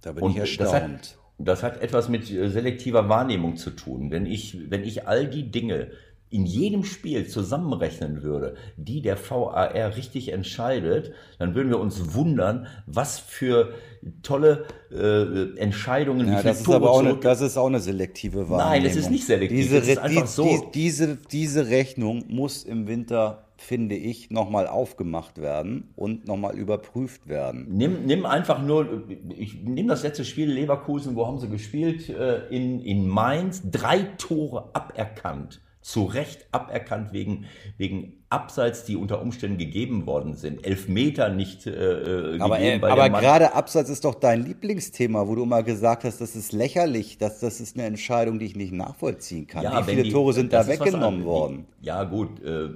Da bin ich das hat, erstaunt. das hat etwas mit äh, selektiver Wahrnehmung zu tun. Wenn ich, wenn ich all die Dinge in jedem Spiel zusammenrechnen würde, die der VAR richtig entscheidet, dann würden wir uns wundern, was für tolle äh, Entscheidungen, Ja, das ist aber auch eine, das ist auch eine selektive Wahrnehmung. Nein, es ist nicht selektiv, Diese, es ist Re- einfach die, so. die, diese, diese Rechnung muss im Winter, finde ich, nochmal aufgemacht werden und nochmal überprüft werden. Nimm, nimm einfach nur, ich nimm das letzte Spiel Leverkusen, wo haben sie gespielt? Äh, In, in Mainz, drei Tore aberkannt. Zu Recht aberkannt wegen, wegen Abseits, die unter Umständen gegeben worden sind. Elfmeter nicht äh, äh, Aber, gegeben äh, bei aber gerade Abseits ist doch dein Lieblingsthema, wo du immer gesagt hast, das ist lächerlich, dass das ist eine Entscheidung, die ich nicht nachvollziehen kann. Wie wenn viele die- Tore sind das da weggenommen anderes. worden? Die, ja, gut. Äh,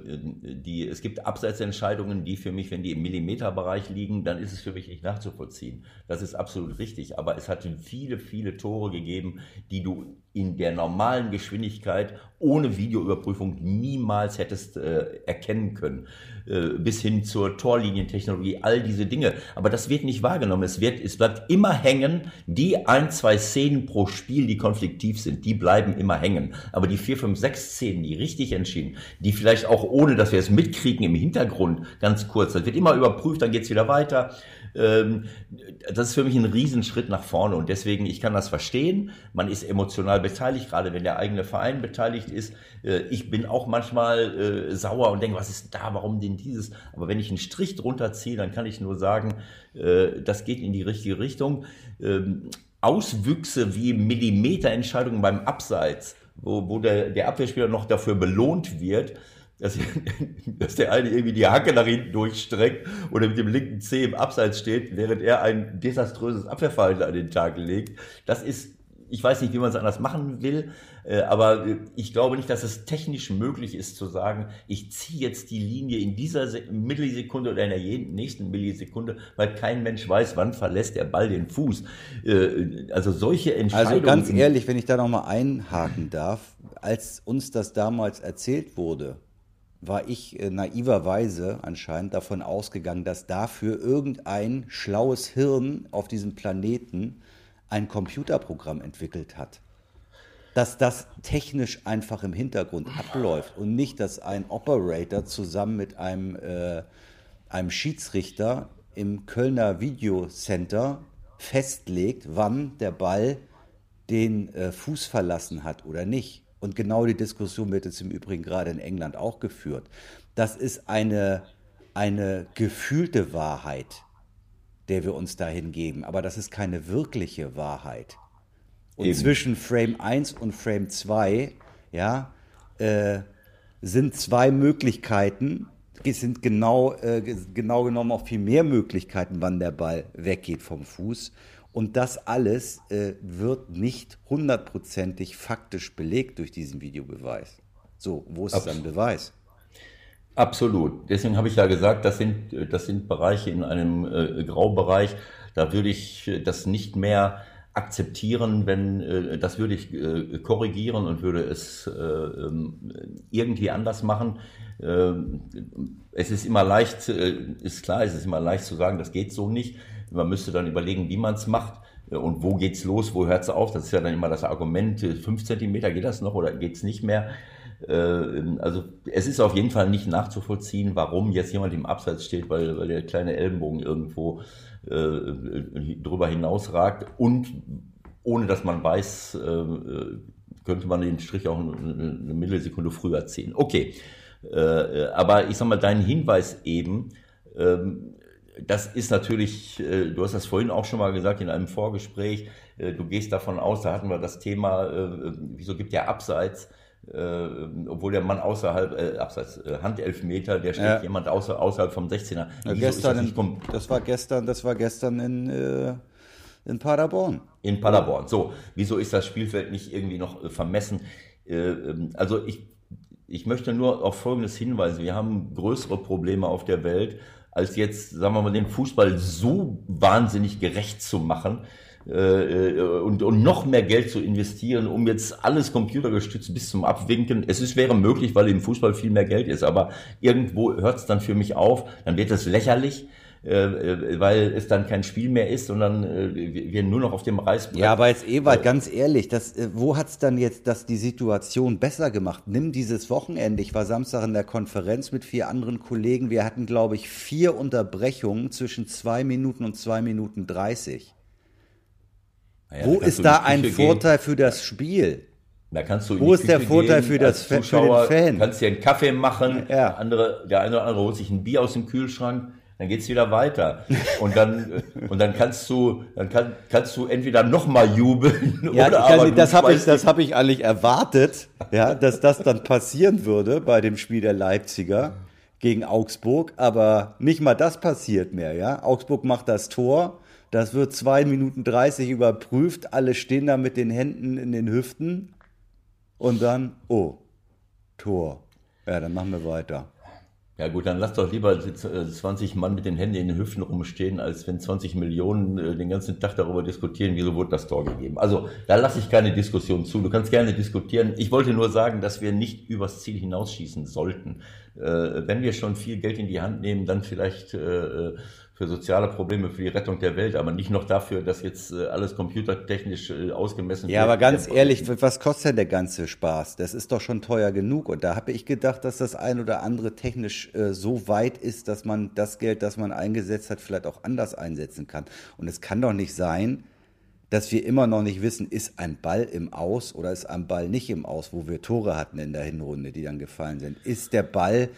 die, es gibt Abseitsentscheidungen, die für mich, wenn die im Millimeterbereich liegen, dann ist es für mich nicht nachzuvollziehen. Das ist absolut richtig. Aber es hat viele, viele Tore gegeben, die du in der normalen Geschwindigkeit ohne Videoüberprüfung niemals hättest äh, erkennen können. Äh, bis hin zur Torlinientechnologie, all diese Dinge. Aber das wird nicht wahrgenommen. Es, wird, es bleibt immer hängen. Die ein, zwei Szenen pro Spiel, die konfliktiv sind, die bleiben immer hängen. Aber die vier, fünf, sechs Szenen, die richtig entschieden, die vielleicht auch ohne, dass wir es mitkriegen im Hintergrund, ganz kurz, das wird immer überprüft, dann geht's wieder weiter. Ähm, das ist für mich ein Riesenschritt nach vorne und deswegen, ich kann das verstehen. Man ist emotional beteiligt, gerade wenn der eigene Verein beteiligt ist. Äh, Ich bin auch manchmal äh, sauer und denke, was ist da, warum denn dieses? Aber wenn ich einen Strich drunter ziehe, dann kann ich nur sagen, äh, das geht in die richtige Richtung. Ähm, Auswüchse wie Millimeterentscheidungen beim Abseits, wo, wo der, der Abwehrspieler noch dafür belohnt wird, dass, dass der eine irgendwie die Hacke nach hinten durchstreckt oder mit dem linken Zeh im Abseits steht, während er ein desaströses Abwehrverhalten an den Tag legt. Das ist, ich weiß nicht, wie man es anders machen will, äh, aber ich glaube nicht, dass es technisch möglich ist zu sagen, ich ziehe jetzt die Linie in dieser Se- Millisekunde oder in der nächsten Millisekunde, weil kein Mensch weiß, wann verlässt der Ball den Fuß. Äh, Also solche Entscheidungen. Also ganz ehrlich, wenn ich da nochmal einhaken darf, als uns das damals erzählt wurde, war ich äh, naiverweise anscheinend davon ausgegangen, dass dafür irgendein schlaues Hirn auf diesem Planeten ein Computerprogramm entwickelt hat. Dass das technisch einfach im Hintergrund abläuft und nicht, dass ein Operator zusammen mit einem, äh, einem Schiedsrichter im Kölner Videocenter festlegt, wann der Ball den äh, Fuß verlassen hat oder nicht. Und genau die Diskussion wird jetzt im Übrigen gerade in England auch geführt. Das ist eine, eine gefühlte Wahrheit, der wir uns dahin geben. Aber das ist keine wirkliche Wahrheit. Und Eben. zwischen Frame 1 und Frame 2, ja, äh, sind zwei Möglichkeiten. Es sind genau, äh, genau genommen auch viel mehr Möglichkeiten, wann der Ball weggeht vom Fuß. Und das alles äh, wird nicht hundertprozentig faktisch belegt durch diesen Videobeweis. So, wo ist Abs- dann Beweis? Absolut. Deswegen habe ich ja gesagt, das sind, äh, das sind Bereiche in einem äh, Graubereich. Da würde ich äh, das nicht mehr akzeptieren, wenn äh, das würde ich äh, korrigieren und würde es äh, ähm, irgendwie anders machen. Ähm, es ist immer leicht, äh, ist klar, es ist immer leicht zu sagen, das geht so nicht. Man müsste dann überlegen, wie man es macht. Äh, Und wo geht's los, wo hört's auf? Das ist ja dann immer das Argument, äh, fünf Zentimeter geht das noch oder geht's nicht mehr? Äh, also es ist auf jeden Fall nicht nachzuvollziehen, warum jetzt jemand im Abseits steht, weil, weil der kleine Ellenbogen irgendwo äh, drüber hinausragt und ohne dass man weiß, äh, könnte man den Strich auch eine, eine Millisekunde früher ziehen. Okay, äh, aber ich sag mal, dein Hinweis eben, ähm, das ist natürlich, äh, du hast das vorhin auch schon mal gesagt in einem Vorgespräch, äh, du gehst davon aus, da hatten wir das Thema, äh, wieso gibt der Abseits, obwohl der Mann außerhalb, äh, abseits äh, Handelfmeter, der steht ja. jemand außer, außerhalb vom 16er. Ja, gestern das, in, das, war gestern, das war gestern in, äh, in Paderborn. In Paderborn. So, wieso ist das Spielfeld nicht irgendwie noch vermessen? Ähm, also ich, ich möchte nur auf Folgendes hinweisen. Wir haben größere Probleme auf der Welt als jetzt, sagen wir mal, den Fußball so wahnsinnig gerecht zu machen äh, äh, und, und noch mehr Geld zu investieren, um jetzt alles computergestützt bis zum Abwinken. Es ist, wäre möglich, weil im Fußball viel mehr Geld ist, aber irgendwo hört es dann für mich auf, dann wird es lächerlich. Äh, äh, weil es dann kein Spiel mehr ist, sondern äh, wir nur noch auf dem Reißbrett. Ja, aber jetzt Ewald, ganz ehrlich, das, wo hat's dann jetzt das die Situation besser gemacht? Nimm dieses Wochenende. Ich war Samstag in der Konferenz mit vier anderen Kollegen. Wir hatten, glaube ich, vier Unterbrechungen zwischen zwei Minuten und zwei Minuten dreißig. Naja, wo ist da ein Vorteil gehen. für das Spiel? Da kannst du Wo ist der Vorteil für, das, Zuschauer, für den Fan? kannst dir einen Kaffee machen, ja. andere, der eine oder andere holt sich ein Bier aus dem Kühlschrank dann geht's wieder weiter. Und dann, und dann kannst du, dann kann, kannst du entweder nochmal jubeln ja, oder aber das habe ich, das habe ich eigentlich erwartet, ja, dass das dann passieren würde bei dem Spiel der Leipziger gegen Augsburg, aber nicht mal das passiert mehr, ja. Augsburg macht das Tor, das wird zwei Minuten dreißig überprüft, alle stehen da mit den Händen in den Hüften und dann, oh, Tor. Ja, dann machen wir weiter. Ja gut, dann lass doch lieber 20 Mann mit den Händen in den Hüften rumstehen, als wenn 20 Millionen äh, den ganzen Tag darüber diskutieren, wieso wurde das Tor gegeben. Also da lasse ich keine Diskussion zu. Du kannst gerne diskutieren. Ich wollte nur sagen, dass wir nicht übers Ziel hinausschießen sollten. Äh, wenn wir schon viel Geld in die Hand nehmen, dann vielleicht äh, für soziale Probleme, für die Rettung der Welt, aber nicht noch dafür, dass jetzt äh, alles computertechnisch äh, ausgemessen wird. Ja, aber ganz ehrlich, was kostet denn der ganze Spaß? Das ist doch schon teuer genug. Und da habe ich gedacht, dass das ein oder andere technisch äh, so weit ist, dass man das Geld, das man eingesetzt hat, vielleicht auch anders einsetzen kann. Und es kann doch nicht sein, dass wir immer noch nicht wissen, ist ein Ball im Aus oder ist ein Ball nicht im Aus, wo wir Tore hatten in der Hinrunde, die dann gefallen sind. Ist der Ball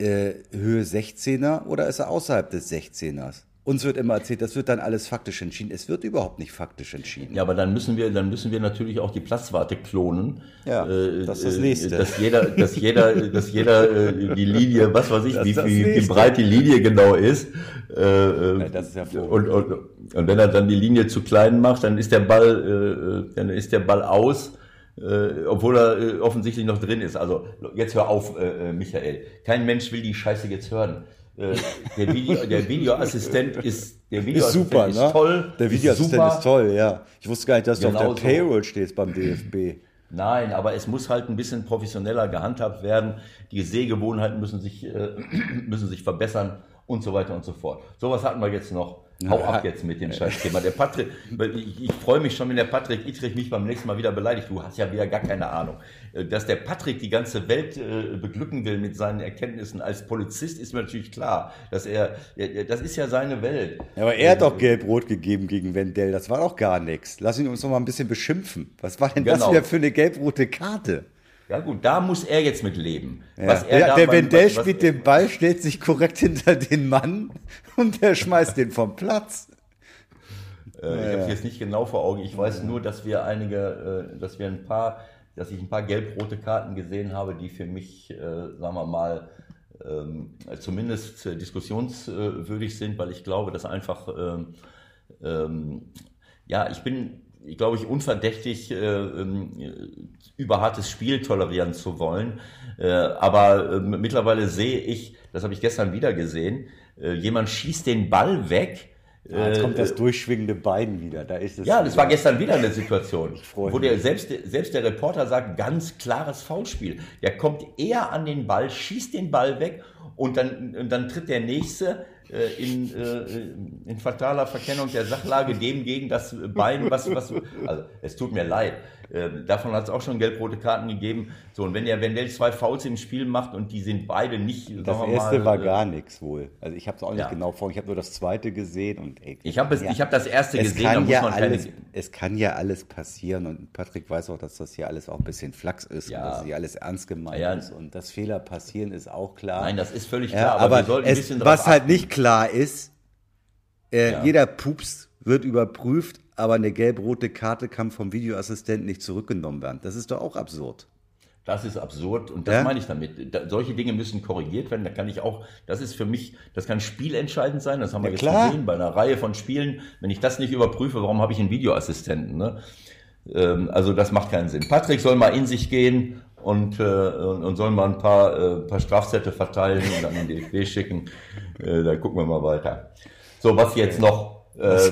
äh, Höhe 16er oder ist er außerhalb des 16ers? Uns wird immer erzählt, das wird dann alles faktisch entschieden. Es wird überhaupt nicht faktisch entschieden. Ja, aber dann müssen wir, dann müssen wir natürlich auch die Platzwarte klonen. Ja, äh, das ist das nächste. Dass jeder, dass jeder, dass jeder äh, die Linie, was weiß ich, wie, wie, wie, breit die Linie genau ist. Äh, ja, das ist ja und, und, und wenn er dann die Linie zu klein macht, dann ist der Ball, äh, dann ist der Ball aus äh, obwohl er äh, offensichtlich noch drin ist. Also jetzt hör auf, äh, äh, Michael. Kein Mensch will die Scheiße jetzt hören. Äh, der, Video, der Videoassistent ist der Videoassistent ist, super, ist ne? toll. Der Videoassistent ist, ist, toll, ja. Ich wusste gar nicht, dass genau du auf der Payroll stehst beim DFB. Nein, aber es muss halt ein bisschen professioneller gehandhabt werden. Die Sehgewohnheiten müssen sich, müssen sich verbessern und so weiter und so fort. Sowas hatten wir jetzt noch. Hau ja. ab jetzt mit dem Scheißthema. Der Patrick, ich, ich freue mich schon, wenn der Patrick Ittrich mich beim nächsten Mal wieder beleidigt. Du hast ja wieder gar keine Ahnung. Äh, dass der Patrick die ganze Welt äh, beglücken will mit seinen Erkenntnissen als Polizist, ist mir natürlich klar. Dass er, das ist ja seine Welt. Ja, aber er hat doch gelb-rot gegeben gegen Wendell. Das war doch gar nichts. Lass ihn uns noch mal ein bisschen beschimpfen. Was war denn genau. das wieder für eine gelb-rote Karte? Ja gut, da muss er jetzt mit leben. Ja. ja der Wendell spielt den Ball, stellt sich korrekt hinter den Mann und der schmeißt den vom Platz. Äh, ja, ich habe es jetzt nicht genau vor Augen. Ich weiß nur, dass wir einige, äh, dass wir ein paar, dass ich ein paar gelb-rote Karten gesehen habe, die für mich, äh, sagen wir mal, ähm, zumindest diskussionswürdig sind, weil ich glaube, dass einfach, ähm, ähm, ja, ich bin glaube ich, unverdächtig, äh, ähm, über hartes Spiel tolerieren zu wollen. Äh, aber äh, mittlerweile sehe ich, das habe ich gestern wieder gesehen, äh, jemand schießt den Ball weg. Ah, jetzt kommt das äh, durchschwingende Bein wieder. Da ist es ja, das war gestern wieder eine Situation, wo der, selbst, selbst der Reporter sagt, ganz klares Foulspiel. Der kommt eher an den Ball, schießt den Ball weg und dann, und dann tritt der Nächste in, äh, in fataler Verkennung der Sachlage dem gegen das Bein, was, was, also es tut mir leid. Äh, davon hat es auch schon gelb-rote Karten gegeben. So, und wenn der Wendell zwei Fouls im Spiel macht und die sind beide nicht. Das erste mal, war äh, gar nichts wohl. Also ich habe es auch nicht Ja. genau vor. Ich habe nur das zweite gesehen und ey, Ich habe ja. ich hab das erste es gesehen, kann muss ja alles, es kann ja alles passieren und Patrick weiß auch, dass das hier alles auch ein bisschen Flachs ist Ja. und dass hier alles ernst gemeint Ja. ist und dass Fehler passieren ist auch klar. Nein, das ist völlig klar, aber, aber wir sollten ein es, bisschen drauf was halt achten. nicht klar ist, äh, jeder Pups wird überprüft, aber eine gelb-rote Karte kann vom Videoassistenten nicht zurückgenommen werden. Das ist doch auch absurd. Das ist absurd und das Ja? meine ich damit. Da, solche Dinge müssen korrigiert werden. Da kann ich auch, das ist für mich, das kann spielentscheidend sein. Das haben wir Ja, jetzt klar. gesehen bei einer Reihe von Spielen. Wenn ich das nicht überprüfe, warum habe ich einen Videoassistenten? Ne? Ähm, also das macht keinen Sinn. Patrick soll mal in sich gehen und, äh, und, und soll mal ein paar, äh, paar Strafzettel verteilen und dann in den DFB schicken. Äh, da gucken wir mal weiter. So, was jetzt noch? Äh,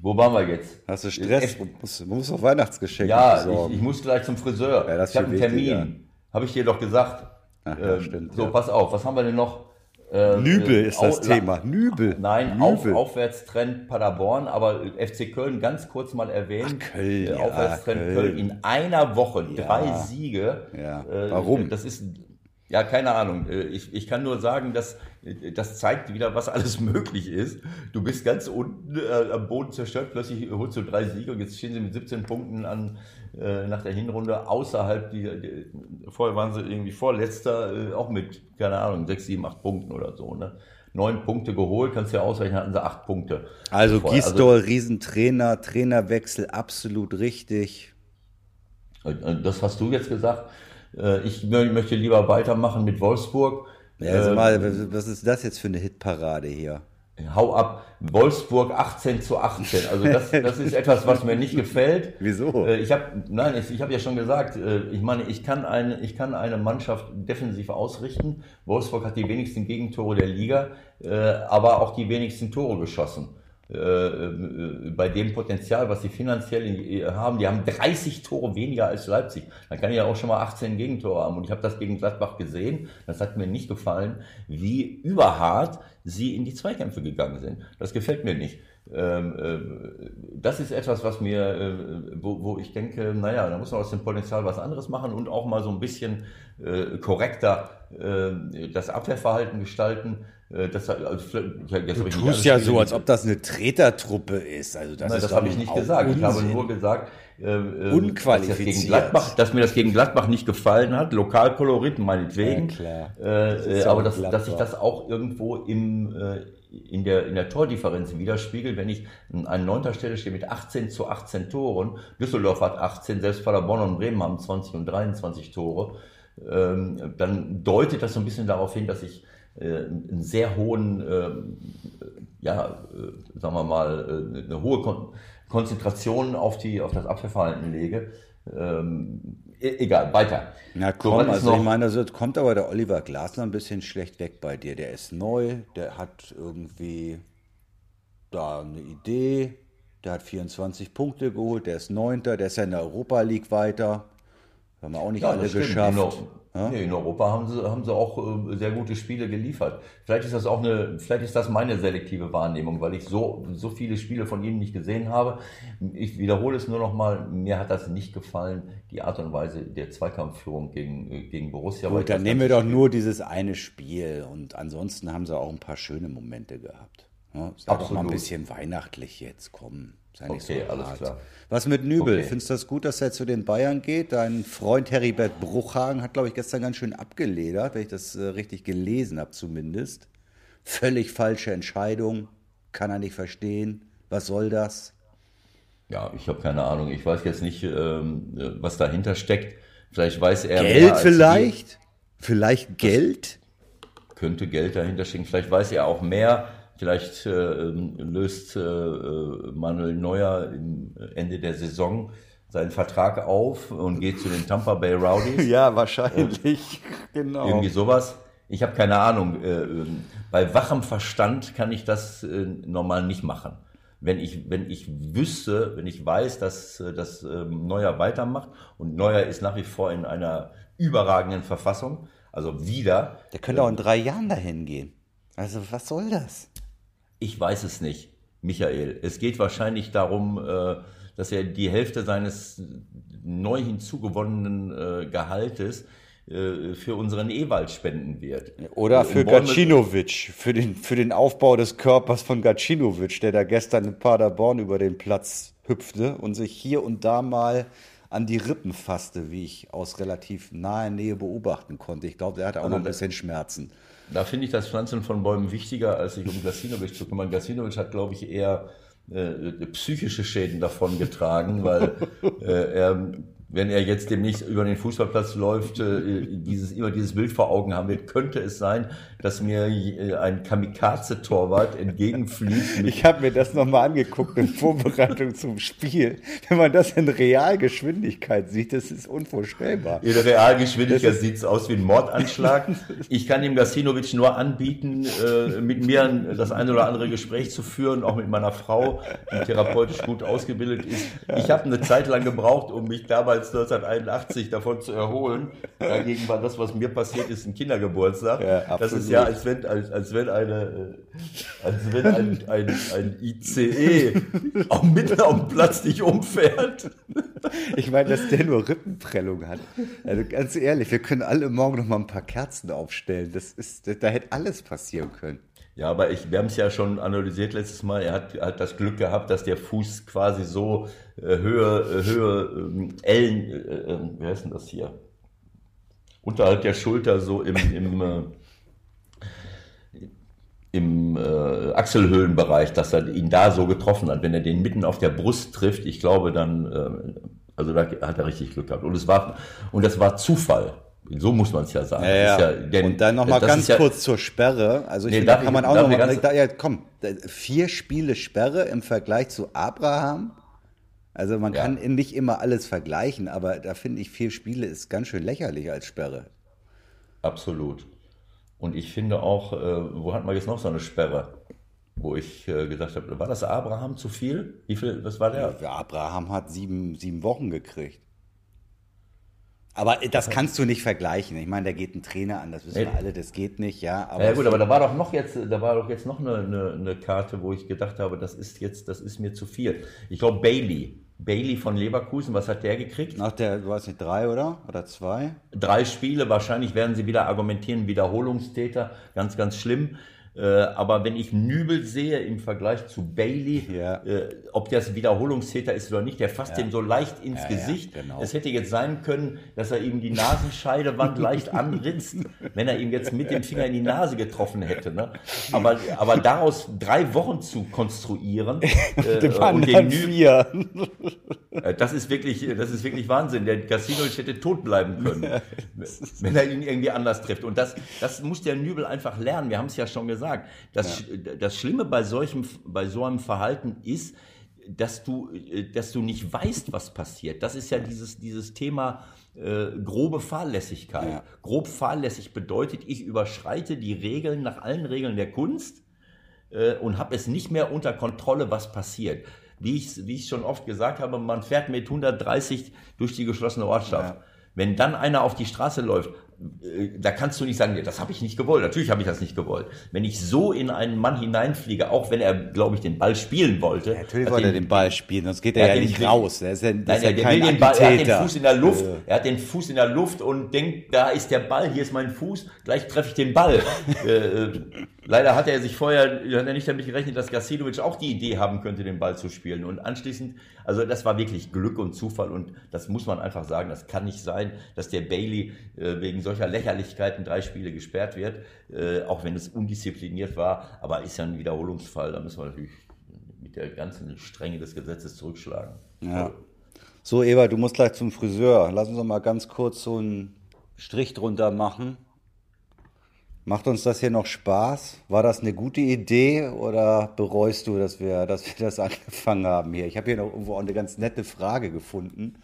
wo waren wir jetzt? Hast du Stress? Du musst, du musst auf Weihnachtsgeschenke Ja, besorgen. ich, ich muss gleich zum Friseur. Ja, das ich habe einen. Termin. Habe ich dir doch gesagt. Ach, Ähm, stimmt, So, ja. pass auf. Was haben wir denn noch? Äh, Nübel äh, ist das Thema. Nübel. Nein, auf, Nübel. Aufwärtstrend Paderborn, aber FC Köln ganz kurz mal erwähnt. Ach, Köln, Äh, Aufwärtstrend Köln. Köln. in einer Woche drei Siege. Ja. Äh, Warum? Das ist ja keine Ahnung. Äh, Ich, ich kann nur sagen, dass äh, das zeigt wieder, was alles möglich ist. Du bist ganz unten äh, am Boden zerstört, plötzlich holst du drei Siege und jetzt stehen sie mit 17 Punkten an äh, nach der Hinrunde außerhalb die, die vorher waren sie irgendwie vorletzter äh, auch mit keine Ahnung sechs, sieben, acht Punkten oder so. Ne? Neun Punkte geholt, kannst du ja ausrechnen, hatten sie acht Punkte. Also Vorher. Gisdol, Riesentrainer, Trainerwechsel, absolut richtig. Äh, Das hast du jetzt gesagt. Äh, Ich mö- möchte lieber weitermachen mit Wolfsburg. Ja, also mal, was- ist das jetzt für eine Hitparade hier? Hau ab. Wolfsburg 18 zu 18. Also das, das ist etwas, was mir nicht gefällt. Wieso? Äh, Ich habe, nein, ich, ich habe ja schon gesagt, ich meine, ich kann eine, ich kann eine Mannschaft defensiv ausrichten. Wolfsburg hat die wenigsten Gegentore der Liga, aber auch die wenigsten Tore geschossen. Äh, äh, bei dem Potenzial, was sie finanziell in- haben, die haben 30 Tore weniger als Leipzig. Dann kann ich ja auch schon mal 18 Gegentore haben. Und ich habe das gegen Gladbach gesehen. Das hat mir nicht gefallen, wie überhart sie in die Zweikämpfe gegangen sind. Das gefällt mir nicht. Ähm, äh, das ist etwas, was mir, äh, wo, ich denke, naja, da muss man aus dem Potenzial was anderes machen und auch mal so ein bisschen äh, korrekter äh, das Abwehrverhalten gestalten. Äh, das, also, vielleicht- Du tust ja so, als ob das eine Tretertruppe ist. Also das Nein, das habe ich nicht gesagt. Ich habe Unsinn. nur gesagt, äh, äh, Unqualifiziert. Dass, das gegen Gladbach, dass mir das gegen Gladbach nicht gefallen hat. Lokalkolorit meinetwegen. Ja. Äh, Das äh, aber auch dass, sich das auch irgendwo im, äh, in, der, in der Tordifferenz widerspiegelt, wenn ich an neunter Stelle stehe mit 18 zu 18 Toren. Düsseldorf hat 18, selbst Paderborn und Bremen haben 20 und 23 Tore. Ähm, dann deutet das so ein bisschen darauf hin, dass ich einen sehr hohen, ähm, ja, äh, sagen wir mal, äh, eine hohe Kon Konzentration auf, die, auf das Abwehrverhalten lege. Ähm, e egal, weiter. Na So, komm, ist also ich meine, also kommt aber der Oliver Glasner ein bisschen schlecht weg bei dir. Der ist neu, der hat irgendwie da eine Idee, der hat 24 Punkte geholt, der ist Neunter, der ist ja in der Europa League weiter. Haben wir auch nicht Ja, alle stimmt. geschafft. In, Eu- nee, in Europa haben sie, haben sie auch äh, sehr gute Spiele geliefert. Vielleicht ist das auch eine, vielleicht ist das meine selektive Wahrnehmung, weil ich so, so viele Spiele von ihnen nicht gesehen habe. Ich wiederhole es nur noch mal. Mir hat das nicht gefallen, die Art und Weise der Zweikampfführung gegen, äh, gegen Borussia. Gut, dann nehmen wir doch nur dieses eine Spiel und ansonsten haben sie auch ein paar schöne Momente gehabt. Ja, sei doch mal ein Absolut. bisschen weihnachtlich jetzt, komm. Sei nicht Okay, so alles klar. Was mit Nübel? Okay. Findest du das gut, dass er zu den Bayern geht? Dein Freund Heribert Bruchhagen hat, glaube ich, gestern ganz schön abgeledert, wenn ich das äh, richtig gelesen habe zumindest. Völlig falsche Entscheidung, kann er nicht verstehen. Was soll das? Ja, ich habe keine Ahnung. Ich weiß jetzt nicht, ähm, äh, was dahinter steckt. Vielleicht weiß er Geld vielleicht? Vielleicht Geld? Die, könnte Geld dahinter stecken. Vielleicht weiß er auch mehr. Vielleicht äh, ähm, löst äh, äh, Manuel Neuer im Ende der Saison seinen Vertrag auf und geht zu den Tampa Bay Rowdies. Ja, wahrscheinlich. genau. Irgendwie sowas. Ich habe keine Ahnung. Äh, ähm, bei wachem Verstand kann ich das normal nicht machen. Wenn ich, wenn ich wüsste, wenn ich weiß, dass, dass ähm, Neuer weitermacht und Neuer ist nach wie vor in einer überragenden Verfassung, also wieder, Der könnte auch in drei Jahren dahin gehen. Also, was soll das? Ich weiß es nicht, Michael. Es geht wahrscheinlich darum, äh, dass er die Hälfte seines neu hinzugewonnenen äh, Gehaltes äh, für unseren Ewald spenden wird. Oder für Gacinovic, für den, für den Aufbau des Körpers von Gacinovic, der da gestern in Paderborn über den Platz hüpfte und sich hier und da mal an die Rippen fasste, wie ich aus relativ naher Nähe beobachten konnte. Ich glaube, der hatte auch also noch ein bisschen Schmerzen. Da finde ich das Pflanzen von Bäumen wichtiger, als sich um Gacinovic zu kümmern. Gacinovic hat, glaube ich, eher äh, psychische Schäden davon getragen, weil äh, er wenn er jetzt demnächst über den Fußballplatz läuft, äh, dieses, immer dieses Bild vor Augen haben wird, könnte es sein, dass mir äh, ein Kamikaze-Torwart entgegenfliegt. Ich habe mir das nochmal angeguckt in Vorbereitung zum Spiel. Wenn man das in Realgeschwindigkeit sieht, das ist unvorstellbar. In Realgeschwindigkeit sieht es aus wie ein Mordanschlag. Ich kann dem Gasinovic nur anbieten, äh, mit mir das eine oder andere Gespräch zu führen, auch mit meiner Frau, die therapeutisch gut ausgebildet ist. Ich habe eine Zeit lang gebraucht, um mich damals 1981 davon zu erholen. Dagegen war das, was mir passiert ist, ein Kindergeburtstag. Ja, das ist ja, als wenn, als, als wenn eine, äh, als wenn ein, ein, ein ICE auch mitten auf dem Platz nicht umfährt. Ich meine, dass der nur Rippenprellung hat. Also ganz ehrlich, wir können alle morgen noch mal ein paar Kerzen aufstellen. Das ist, da hätte alles passieren können. Ja, aber ich, wir haben es ja schon analysiert letztes Mal. Er hat, hat das Glück gehabt, dass der Fuß quasi so äh, Höhe, äh, Höhe ähm, Ellen, äh, äh, wie heißt denn das hier? Unterhalb der Schulter so im, im, im äh, Achselhöhlenbereich, dass er ihn da so getroffen hat. Wenn er den mitten auf der Brust trifft, ich glaube dann, äh, also da hat er richtig Glück gehabt. Und es war, und das war Zufall. So muss man es ja sagen. Ja, ja. ja denn, und dann nochmal ganz kurz zur Sperre. Also ich nee, finde, da kann man auch noch mal, da, ja, komm, vier Spiele Sperre im Vergleich zu Abraham. Also man kann nicht immer alles vergleichen, aber da finde ich vier Spiele ist ganz schön lächerlich als Sperre. Absolut. Und ich finde auch, äh, wo hat man jetzt noch so eine Sperre? Wo ich äh, gesagt habe, war das Abraham zu viel? Wie viel, was war der? Ja, Abraham hat sieben, sieben Wochen gekriegt. Aber das kannst du nicht vergleichen. Ich meine, da geht ein Trainer an, das wissen wir alle, das geht nicht, ja. Aber ja gut, aber da war doch noch jetzt, da war doch jetzt noch eine, eine, eine, Karte, wo ich gedacht habe, das ist jetzt, das ist mir zu viel. Ich glaube Bailey. Bailey von Leverkusen, was hat der gekriegt? Nach der, du weißt nicht, drei oder? Oder zwei? Drei Spiele, wahrscheinlich werden sie wieder argumentieren, Wiederholungstäter, ganz, ganz schlimm. Äh, aber wenn ich Nübel sehe im Vergleich zu Bailey, ja. äh, ob das Wiederholungstäter ist oder nicht, der fasst ja. dem so leicht ins ja, Gesicht. Genau. Es hätte jetzt sein können, dass er ihm die Nasenscheidewand leicht anritzt, wenn er ihm jetzt mit dem Finger in die Nase getroffen hätte. Ne? Aber, aber daraus drei Wochen zu konstruieren äh, und den Nübel, äh, das ist wirklich, das ist wirklich Wahnsinn. Der Casino hätte tot bleiben können, wenn er ihn irgendwie anders trifft. Und das, das muss der Nübel einfach lernen. Wir haben es ja schon gesagt gesagt. Das, ja. das Schlimme bei solchem, bei so einem Verhalten ist, dass du, dass du nicht weißt, was passiert. Das ist ja dieses, dieses Thema äh, grobe Fahrlässigkeit. Ja. Grob fahrlässig bedeutet, ich überschreite die Regeln nach allen Regeln der Kunst äh, und habe es nicht mehr unter Kontrolle, was passiert. Wie ich, wie ich schon oft gesagt habe, man fährt mit 130 durch die geschlossene Ortschaft. Ja. Wenn dann einer auf die Straße läuft, äh, da kannst du nicht sagen, das habe ich nicht gewollt. Natürlich habe ich das nicht gewollt. Wenn ich so in einen Mann hineinfliege, auch wenn er, glaube ich, den Ball spielen wollte. Ja, natürlich wollte er den Ball spielen, sonst geht er, ja nicht raus. Er ist ja, nein, ja kein den Ball, er hat den Fuß in der Luft, ja. er hat den Fuß in der Luft und denkt, da ist der Ball, hier ist mein Fuß, gleich treffe ich den Ball. Leider hat er sich vorher, hat er nicht damit gerechnet, dass Gasidovic auch die Idee haben könnte, den Ball zu spielen. Und anschließend, also das war wirklich Glück und Zufall und das muss man einfach sagen, das kann nicht sein, dass der Bailey äh, wegen solcher Lächerlichkeiten drei Spiele gesperrt wird, äh, auch wenn es undiszipliniert war. Aber ist ja ein Wiederholungsfall, da müssen wir natürlich mit der ganzen Strenge des Gesetzes zurückschlagen. Ja. So, Eva, du musst gleich zum Friseur. Lass uns doch mal ganz kurz so einen Strich drunter machen. Macht uns das hier noch Spaß? War das eine gute Idee oder bereust du, dass wir, dass wir das angefangen haben hier? Ich habe hier noch irgendwo auch eine ganz nette Frage gefunden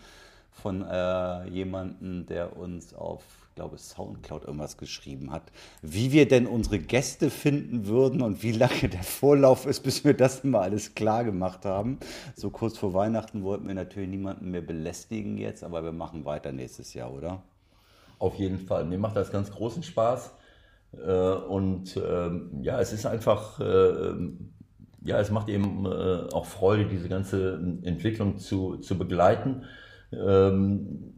von äh, jemandem, der uns auf, glaube, Soundcloud irgendwas geschrieben hat, wie wir denn unsere Gäste finden würden und wie lange der Vorlauf ist, bis wir das mal alles klar gemacht haben. So kurz vor Weihnachten wollten wir natürlich niemanden mehr belästigen jetzt, aber wir machen weiter nächstes Jahr, oder? Auf jeden Fall. Mir macht das ganz großen Spaß. Äh, und ähm, ja, es ist einfach, äh, ja, es macht eben äh, auch Freude, diese ganze Entwicklung zu, zu begleiten. Ähm,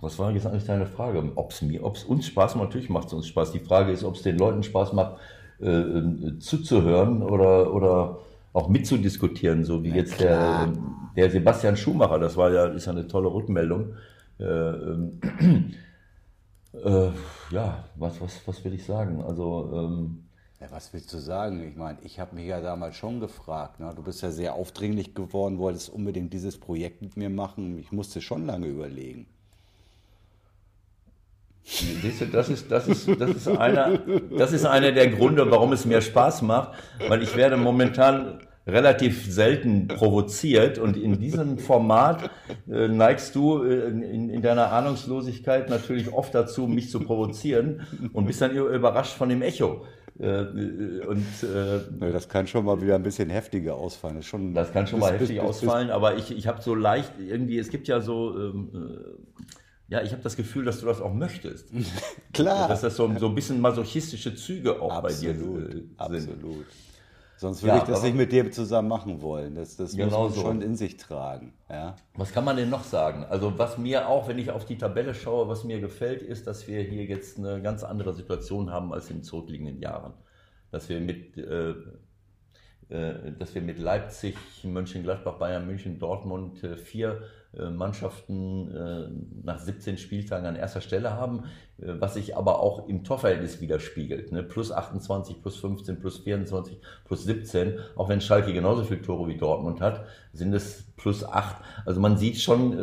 was war jetzt eigentlich deine Frage? Ob es mir, ob es uns Spaß macht, natürlich macht es uns Spaß. Die Frage ist, ob es den Leuten Spaß macht, äh, zuzuhören oder, oder auch mitzudiskutieren, so wie jetzt der, der Sebastian Schumacher, das war ja, ist ja eine tolle Rückmeldung. Äh, ja, was, was, was will ich sagen? Also, ähm, ja, was willst du sagen? Ich meine, ich habe mich ja damals schon gefragt. Ne? Du bist ja sehr aufdringlich geworden, wolltest unbedingt dieses Projekt mit mir machen. Ich musste schon lange überlegen. Siehst du, das ist, das ist, das ist einer, das ist einer der Gründe, warum es mir Spaß macht, weil ich werde momentan relativ selten provoziert und in diesem Format äh, neigst du äh, in, in, deiner Ahnungslosigkeit natürlich oft dazu, mich zu provozieren und bist dann überrascht von dem Echo. Äh, äh und, äh, das kann schon mal wieder ein bisschen heftiger ausfallen. Das, schon, das kann schon bis, mal heftig bis, ausfallen, bis, aber ich, ich habe so leicht irgendwie, es gibt ja so ähm, äh, ja, ich habe das Gefühl, dass du das auch möchtest. Klar. Dass das so, so ein bisschen masochistische Züge auch absolut, bei dir sind. Absolut. Sonst würde ja, ich das nicht mit dir zusammen machen wollen. Das, das genau muss man so. schon in sich tragen. Ja? Was kann man denn noch sagen? Also was mir auch, wenn ich auf die Tabelle schaue, was mir gefällt, ist, dass wir hier jetzt eine ganz andere Situation haben als in den zurückliegenden Jahren. Dass wir mit, äh, dass wir mit Leipzig, Mönchengladbach, Bayern München, Dortmund äh, vier äh, Mannschaften äh, nach 17 Spieltagen an erster Stelle haben, äh, was sich aber auch im Torverhältnis widerspiegelt. Ne? Plus 28, plus 15, plus 24, plus 17. Auch wenn Schalke genauso viele Tore wie Dortmund hat, sind es plus 8. Also man sieht schon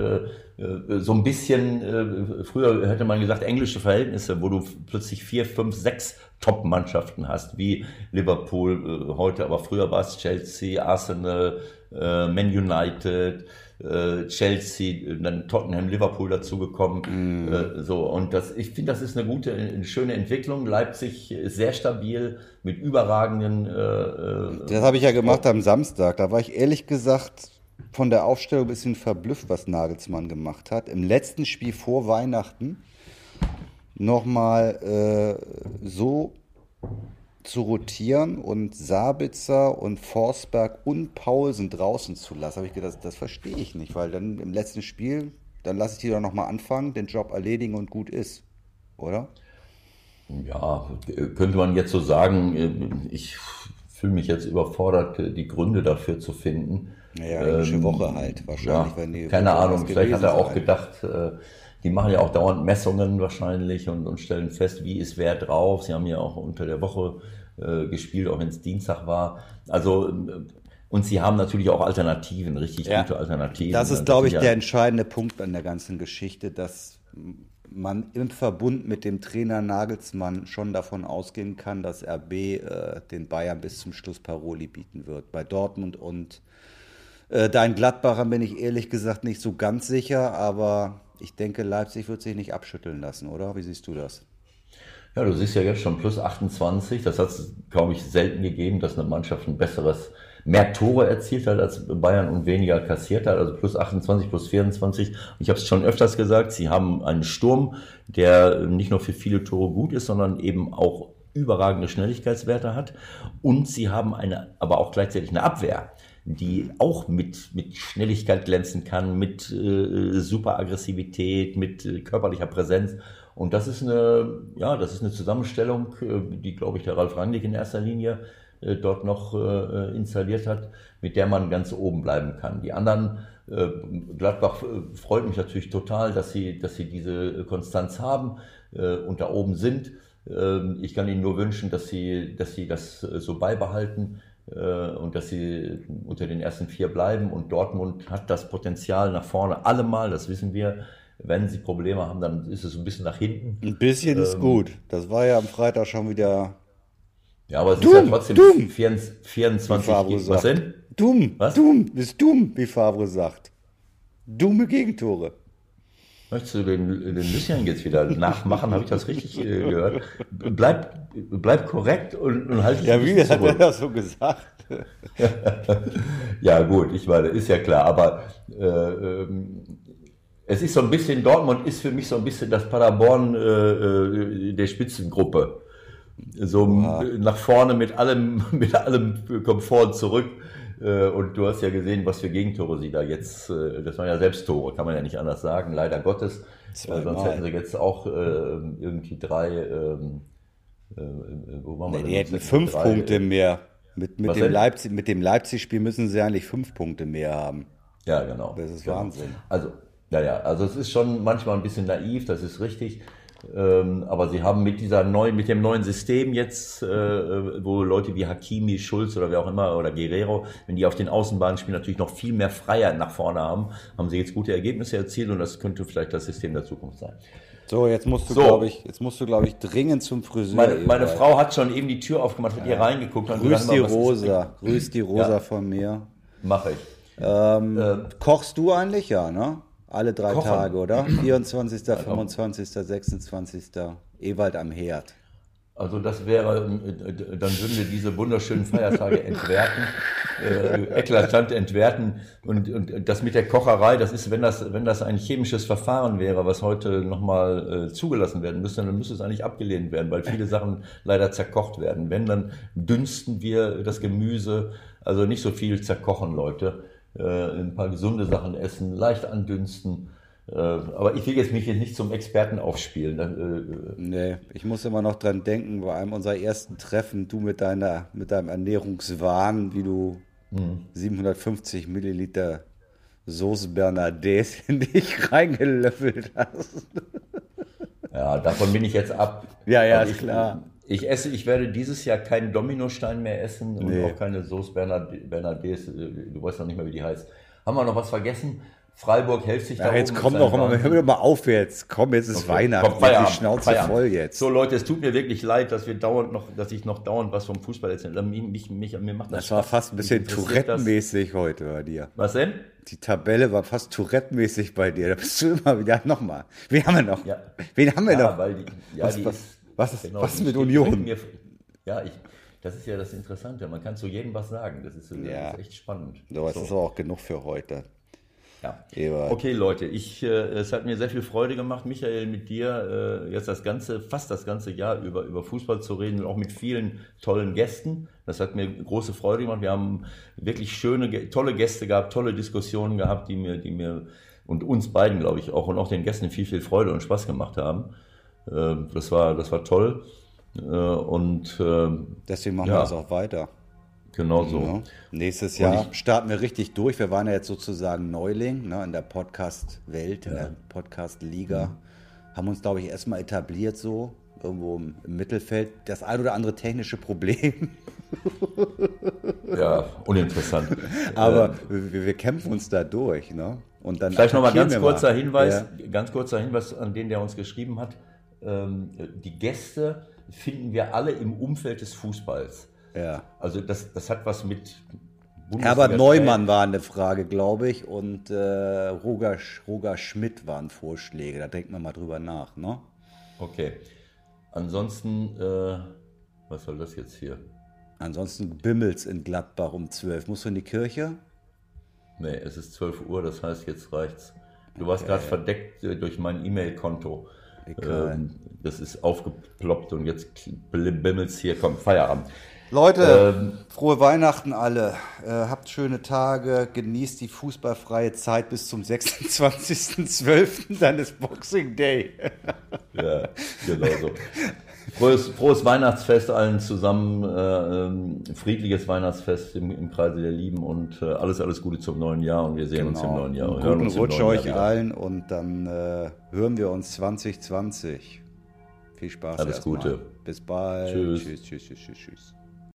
so ein bisschen, früher hätte man gesagt, englische Verhältnisse, wo du plötzlich vier, fünf, sechs Top-Mannschaften hast, wie Liverpool heute, aber früher war es Chelsea, Arsenal, Man United, äh, Chelsea, dann Tottenham, Liverpool dazugekommen. Mm. Äh, so und das, ich finde, das ist eine gute, eine schöne Entwicklung. Leipzig ist sehr stabil mit überragenden. Äh, äh das habe ich ja gemacht am Samstag. Da war ich ehrlich gesagt von der Aufstellung ein bisschen verblüfft, was Nagelsmann gemacht hat. Im letzten Spiel vor Weihnachten nochmal äh, so zu rotieren und Sabitzer und Forsberg und Paulsen draußen zu lassen, habe ich gedacht, das, das verstehe ich nicht, weil dann im letzten Spiel, dann lasse ich die doch nochmal anfangen, den Job erledigen und gut ist, oder? Ja, könnte man jetzt so sagen, ich fühle mich jetzt überfordert, die Gründe dafür zu finden. Naja, englische ähm, Woche halt, wahrscheinlich. Ja, die, keine Ahnung, vielleicht hat er auch sein. gedacht, äh, die machen ja auch dauernd Messungen wahrscheinlich und, und stellen fest, wie ist wer drauf. Sie haben ja auch unter der Woche äh, gespielt, auch wenn es Dienstag war. Also äh, und sie haben natürlich auch Alternativen, richtig ja. gute Alternativen. Das ist, glaube ich, ja der entscheidende Punkt an der ganzen Geschichte, dass man im Verbund mit dem Trainer Nagelsmann schon davon ausgehen kann, dass RB äh, den Bayern bis zum Schluss Paroli bieten wird. Bei Dortmund und äh, dein Gladbacher bin ich ehrlich gesagt nicht so ganz sicher, aber ich denke, Leipzig wird sich nicht abschütteln lassen, oder? Wie siehst du das? Ja, du siehst ja jetzt schon plus 28. Das hat es, glaube ich, selten gegeben, dass eine Mannschaft ein besseres, mehr Tore erzielt hat als Bayern und weniger kassiert hat. Also plus 28, plus 24. Und ich habe es schon öfters gesagt, sie haben einen Sturm, der nicht nur für viele Tore gut ist, sondern eben auch überragende Schnelligkeitswerte hat. Und sie haben eine, aber auch gleichzeitig eine Abwehr, die auch mit, mit Schnelligkeit glänzen kann, mit äh, super Aggressivität, mit äh, körperlicher Präsenz. Und das ist eine, ja, das ist eine Zusammenstellung, äh, die, glaube ich, der Ralf Rangnick in erster Linie äh, dort noch äh, installiert hat, mit der man ganz oben bleiben kann. Die anderen, Gladbach freut mich natürlich total, dass sie, dass sie diese Konstanz haben und da oben sind. Ähm, ich kann Ihnen nur wünschen, dass Sie, dass Sie das so beibehalten und dass Sie unter den ersten vier bleiben. Und Dortmund hat das Potenzial nach vorne allemal, das wissen wir. Wenn sie Probleme haben, dann ist es ein bisschen nach hinten. Ein bisschen ähm, ist gut. Das war ja am Freitag schon wieder. Ja, aber es dumm, ist ja trotzdem dumm. 24 gegen, Was denn? Dumm, was? dumm, ist dumm, wie Favre sagt. Dumme Gegentore. Möchtest du den, den Lucien jetzt wieder nachmachen? Habe ich das richtig äh, gehört? Bleib, bleib korrekt und, und halt dich Ja, wie hat er das so gesagt? ja, gut, ich meine, ist ja klar, aber äh, ähm, es ist so ein bisschen, Dortmund ist für mich so ein bisschen das Paderborn äh, äh der Spitzengruppe. so Oha. nach vorne mit allem, mit allem Komfort zurück. Äh, und du hast ja gesehen, was für Gegentore sie da jetzt, äh, das waren ja Selbsttore, kann man ja nicht anders sagen, leider Gottes. Zweimal. Sonst hätten sie jetzt auch äh, irgendwie drei, ähm, wo waren wir nee, Die hätten fünf drei, Punkte mehr. Mit, mit, dem Leipzig, mit dem Leipzig-Spiel müssen sie eigentlich fünf Punkte mehr haben. Ja, genau. Das ist genau. Wahnsinn. Also, ja, ja, also es ist schon manchmal ein bisschen naiv, das ist richtig. Ähm, aber sie haben mit dieser neuen, mit dem neuen System jetzt, äh, wo Leute wie Hakimi, Schulz oder wer auch immer oder Guerrero, wenn die auf den Außenbahnen spielen, natürlich noch viel mehr Freiheit nach vorne haben, haben sie jetzt gute Ergebnisse erzielt und das könnte vielleicht das System der Zukunft sein. So, jetzt musst du, so. glaube ich, jetzt musst du, glaube ich, dringend zum Friseur. Meine, meine Frau hat schon eben die Tür aufgemacht, hat ja. hier reingeguckt. Und Grüß die Rosa, grüß die Rosa ja. von mir. Mache ich. Ähm, ähm, kochst du eigentlich? Ja, ne? Alle drei Kochen. Tage, oder? 24., 25., 26. Ewald am Herd. Also das wäre, äh, dann würden wir diese wunderschönen Feiertage entwerten, äh, eklatant entwerten. Und, und das mit der Kocherei, das ist, wenn das, wenn das ein chemisches Verfahren wäre, was heute nochmal äh, zugelassen werden müsste, dann müsste es eigentlich abgelehnt werden, weil viele Sachen leider zerkocht werden. Wenn, dann dünsten wir das Gemüse, also nicht so viel zerkochen, Leute. Äh, ein paar gesunde Sachen essen, leicht andünsten. Äh, aber ich will jetzt mich jetzt nicht zum Experten aufspielen. Äh, nee, ich muss immer noch dran denken, bei einem unserer ersten Treffen, du mit deiner, mit deinem Ernährungswahn, wie du hm. 750 Milliliter Sauce Bernadette in dich reingelöffelt hast. Ja, davon bin ich jetzt ab. Ja, ja, also ist klar. Ich esse, ich werde dieses Jahr keinen Dominostein mehr essen und nee. auch keine Sauce Bernadette. Du weißt noch nicht mehr, wie die heißt. Haben wir noch was vergessen? Freiburg hält sich ja, da jetzt komm doch mal, hör doch mal auf jetzt. Komm, jetzt ist okay. Weihnachten. Komm, Feierabend, die Schnauze Feierabend. voll jetzt. So Leute, es tut mir wirklich leid, dass wir dauernd noch, dass ich noch dauernd was vom Fußball erzähle. Mich, mich, mir macht das, das war fast ein bisschen Tourette-mäßig heute bei dir. Was denn? Die Tabelle war fast Tourette-mäßig bei dir. Da bist du immer wieder nochmal. Wen haben wir noch? Ja. Wen haben wir ja, noch? Weil die, ja, was, die was, ist, was ist, genau, was ist mit Union? Mir, ja, ich, das ist ja das Interessante. Man kann zu jedem was sagen. Das ist, ja. das ist echt spannend. So, es so. ist aber auch genug für heute. Ja. Ewald. Okay, Leute, ich, äh, es hat mir sehr viel Freude gemacht, Michael, mit dir äh, jetzt das ganze, fast das ganze Jahr über, über Fußball zu reden und auch mit vielen tollen Gästen. Das hat mir große Freude gemacht. Wir haben wirklich schöne, tolle Gäste gehabt, tolle Diskussionen gehabt, die mir, die mir und uns beiden, glaube ich, auch und auch den Gästen viel, viel Freude und Spaß gemacht haben. Äh, das war, das war toll. Äh, und äh, deswegen machen ja. wir das auch weiter. Genau so. Ja. Nächstes Jahr ich, starten wir richtig durch. Wir waren ja jetzt sozusagen Neuling ne, in der Podcast-Welt, ja. in der Podcast-Liga. Mhm. Haben uns, glaube ich, erstmal etabliert so, irgendwo im, im Mittelfeld. Das ein oder andere technische Problem. ja, uninteressant. Aber ähm, wir, wir, kämpfen uns da durch. Ne? Und dann Vielleicht nochmal ganz kurzer mal. Hinweis, ja. ganz kurzer Hinweis an den, der uns geschrieben hat. Ähm, die Gäste finden wir alle im Umfeld des Fußballs. Ja. Also das, das hat was mit Herbert Neumann war eine Frage, glaube ich, und äh, Roger, Roger Schmidt waren Vorschläge. Da denkt man mal drüber nach, ne? Okay. Ansonsten, äh, was soll das jetzt hier? Ansonsten bimmels in Gladbach um 12. Musst du in die Kirche? Nee, es ist 12 Uhr, das heißt, jetzt reicht's. Du warst okay. gerade verdeckt äh, durch mein E-Mail-Konto. Ähm, das ist aufgeploppt und jetzt bimmelt's hier. Komm, Feierabend. Leute, ähm, frohe Weihnachten alle. Äh, habt schöne Tage, genießt die fußballfreie Zeit bis zum 26.12. Dann ist Boxing Day. ja, genau so. Frohes, frohes Weihnachtsfest allen zusammen, äh, ähm, friedliches Weihnachtsfest im, im, Kreise der Lieben und äh, alles, alles Gute zum neuen Jahr und wir sehen genau. uns im neuen Jahr. Einen guten Rutsch euch allen und dann äh, hören wir uns 2020. Viel Spaß. Alles Gute. Bis bald. Tschüss. Tschüss, tschüss, tschüss, tschüss.